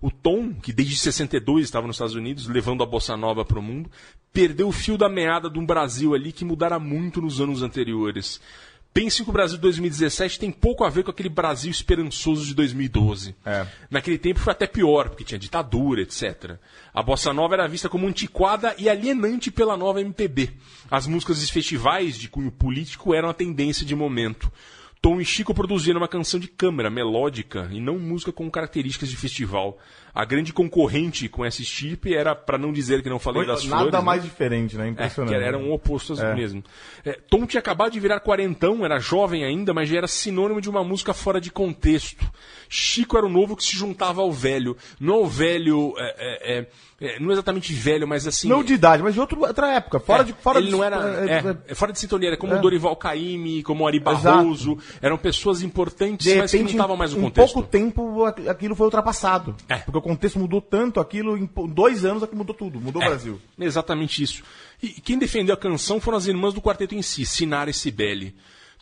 Speaker 4: O Tom, que desde 62 estava nos Estados Unidos, levando a bossa nova para o mundo, perdeu o fio da meada de um Brasil ali que mudara muito nos anos anteriores. Pense que o Brasil de 2017 tem pouco a ver com aquele Brasil esperançoso de 2012. Naquele tempo foi até pior, porque tinha ditadura, etc. A bossa nova era vista como antiquada e alienante pela nova MPB. As músicas dos festivais de cunho político eram a tendência de momento. Tom e Chico produziram uma canção de câmara, melódica, e não música com características de festival. A grande concorrente com essa estipe era, para não dizer que não falei
Speaker 3: Foi
Speaker 4: das
Speaker 3: nada
Speaker 4: flores...
Speaker 3: mais
Speaker 4: né?
Speaker 3: diferente, né?
Speaker 4: É,
Speaker 3: Impressionante.
Speaker 4: que eram opostos
Speaker 3: É.
Speaker 4: mesmo. É, Tom tinha acabado de virar quarentão, era jovem ainda, mas já era sinônimo de uma música fora de contexto. Chico era o novo que se juntava ao velho. Não ao velho. é, é, é, é, não exatamente velho, mas assim.
Speaker 3: Não de idade, mas de outro- outra época. Fora
Speaker 4: É,
Speaker 3: de. Fora
Speaker 4: ele
Speaker 3: de-
Speaker 4: não era.
Speaker 3: é,
Speaker 4: É,
Speaker 3: é,
Speaker 4: é fora de sintonia, era como
Speaker 3: É.
Speaker 4: o Dorival Caymmi, como o Ari
Speaker 3: Exato.
Speaker 4: Eram pessoas importantes, mas que não estavam mais no
Speaker 3: em
Speaker 4: contexto.
Speaker 3: pouco tempo aqu- aquilo foi ultrapassado. Porque o contexto mudou tanto, aquilo em dois anos aqui mudou tudo, mudou
Speaker 4: É,
Speaker 3: o Brasil.
Speaker 4: Exatamente isso. E quem defendeu a canção foram as irmãs do quarteto em si, Sinara e Cibele.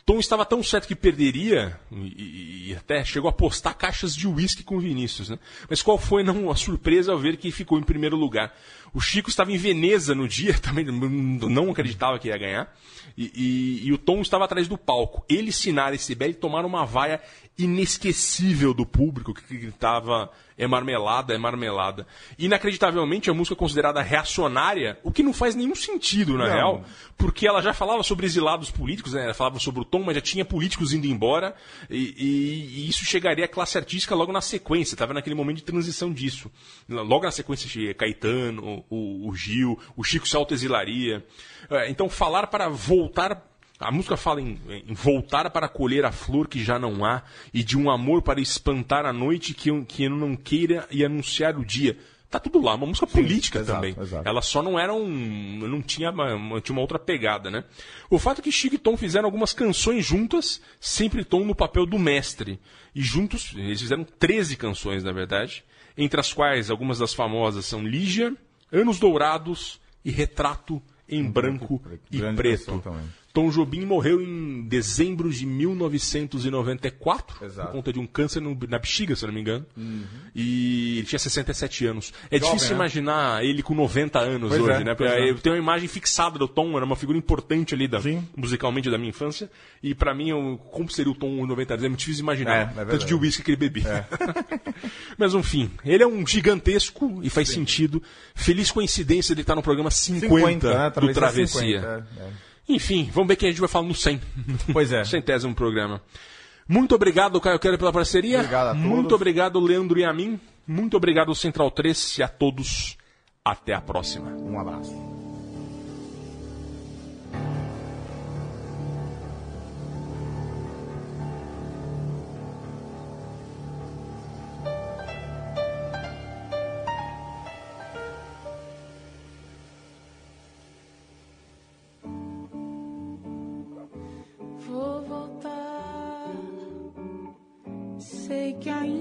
Speaker 4: Tom estava tão certo que perderia, e, e- até chegou a postar caixas de uísque com Vinícius, né? Mas qual foi não, a surpresa ao ver que ficou em primeiro lugar? O Chico estava em Veneza no dia, também não acreditava que ia ganhar, e, e- e o Tom estava atrás do palco. Ele, Sinara e Cibele tomaram uma vaia inesquecível do público que gritava é marmelada, é marmelada. Inacreditavelmente, a música é considerada reacionária, o que não faz nenhum sentido, na
Speaker 3: Não.
Speaker 4: real, porque ela já falava sobre exilados políticos, né? ela falava sobre o Tom, mas já tinha políticos indo embora, e, e- e isso chegaria à classe artística logo na sequência, estava naquele momento de transição disso. Logo na sequência Caetano, o, o Gil, o Chico se autoexilaria. É, Então, falar para voltar a música fala em, em voltar para colher a flor que já não há e de um amor para espantar a noite que eu, que eu não queira e anunciar o dia. Tá tudo lá, uma música política
Speaker 3: exato,
Speaker 4: também.
Speaker 3: exato.
Speaker 4: Ela só não era um. não tinha uma, tinha uma outra pegada, né? O fato é que Chico e Tom fizeram algumas canções juntas, sempre Tom no papel do mestre. E juntos, eles fizeram 13 canções, na verdade, entre as quais algumas das famosas são Lígia, Anos Dourados e Retrato em Branco e
Speaker 3: Grande canção
Speaker 4: Preto. Tom Jobim morreu em dezembro de 1994
Speaker 3: Exato.
Speaker 4: por conta de um câncer no- na bexiga, se não me engano.
Speaker 3: Uhum.
Speaker 4: E ele tinha 67 anos. É
Speaker 3: Jovem,
Speaker 4: difícil
Speaker 3: né?
Speaker 4: imaginar ele com 90 anos
Speaker 3: Pois
Speaker 4: hoje,
Speaker 3: é,
Speaker 4: né? Porque
Speaker 3: é.
Speaker 4: Eu tenho uma imagem fixada do Tom, era uma figura importante ali da, musicalmente da minha infância. E pra mim, eu, como seria o Tom com 90 anos? É muito difícil imaginar.
Speaker 3: É, é.
Speaker 4: Tanto de uísque que ele bebia. Mas enfim, ele é um gigantesco e faz sentido. Feliz coincidência de estar no programa 50,
Speaker 3: 50, né?
Speaker 4: do Travessia.
Speaker 3: 50, é, é.
Speaker 4: Enfim, vamos ver quem a gente vai falar no 100.
Speaker 3: Pois é.
Speaker 4: Centésimo programa. Muito obrigado, Caio Quero, pela parceria.
Speaker 3: Obrigado a todos.
Speaker 4: Muito obrigado, Leandro e a mim. Muito obrigado, Central 3 e a todos. Até a próxima.
Speaker 3: Um abraço.
Speaker 15: Que ainda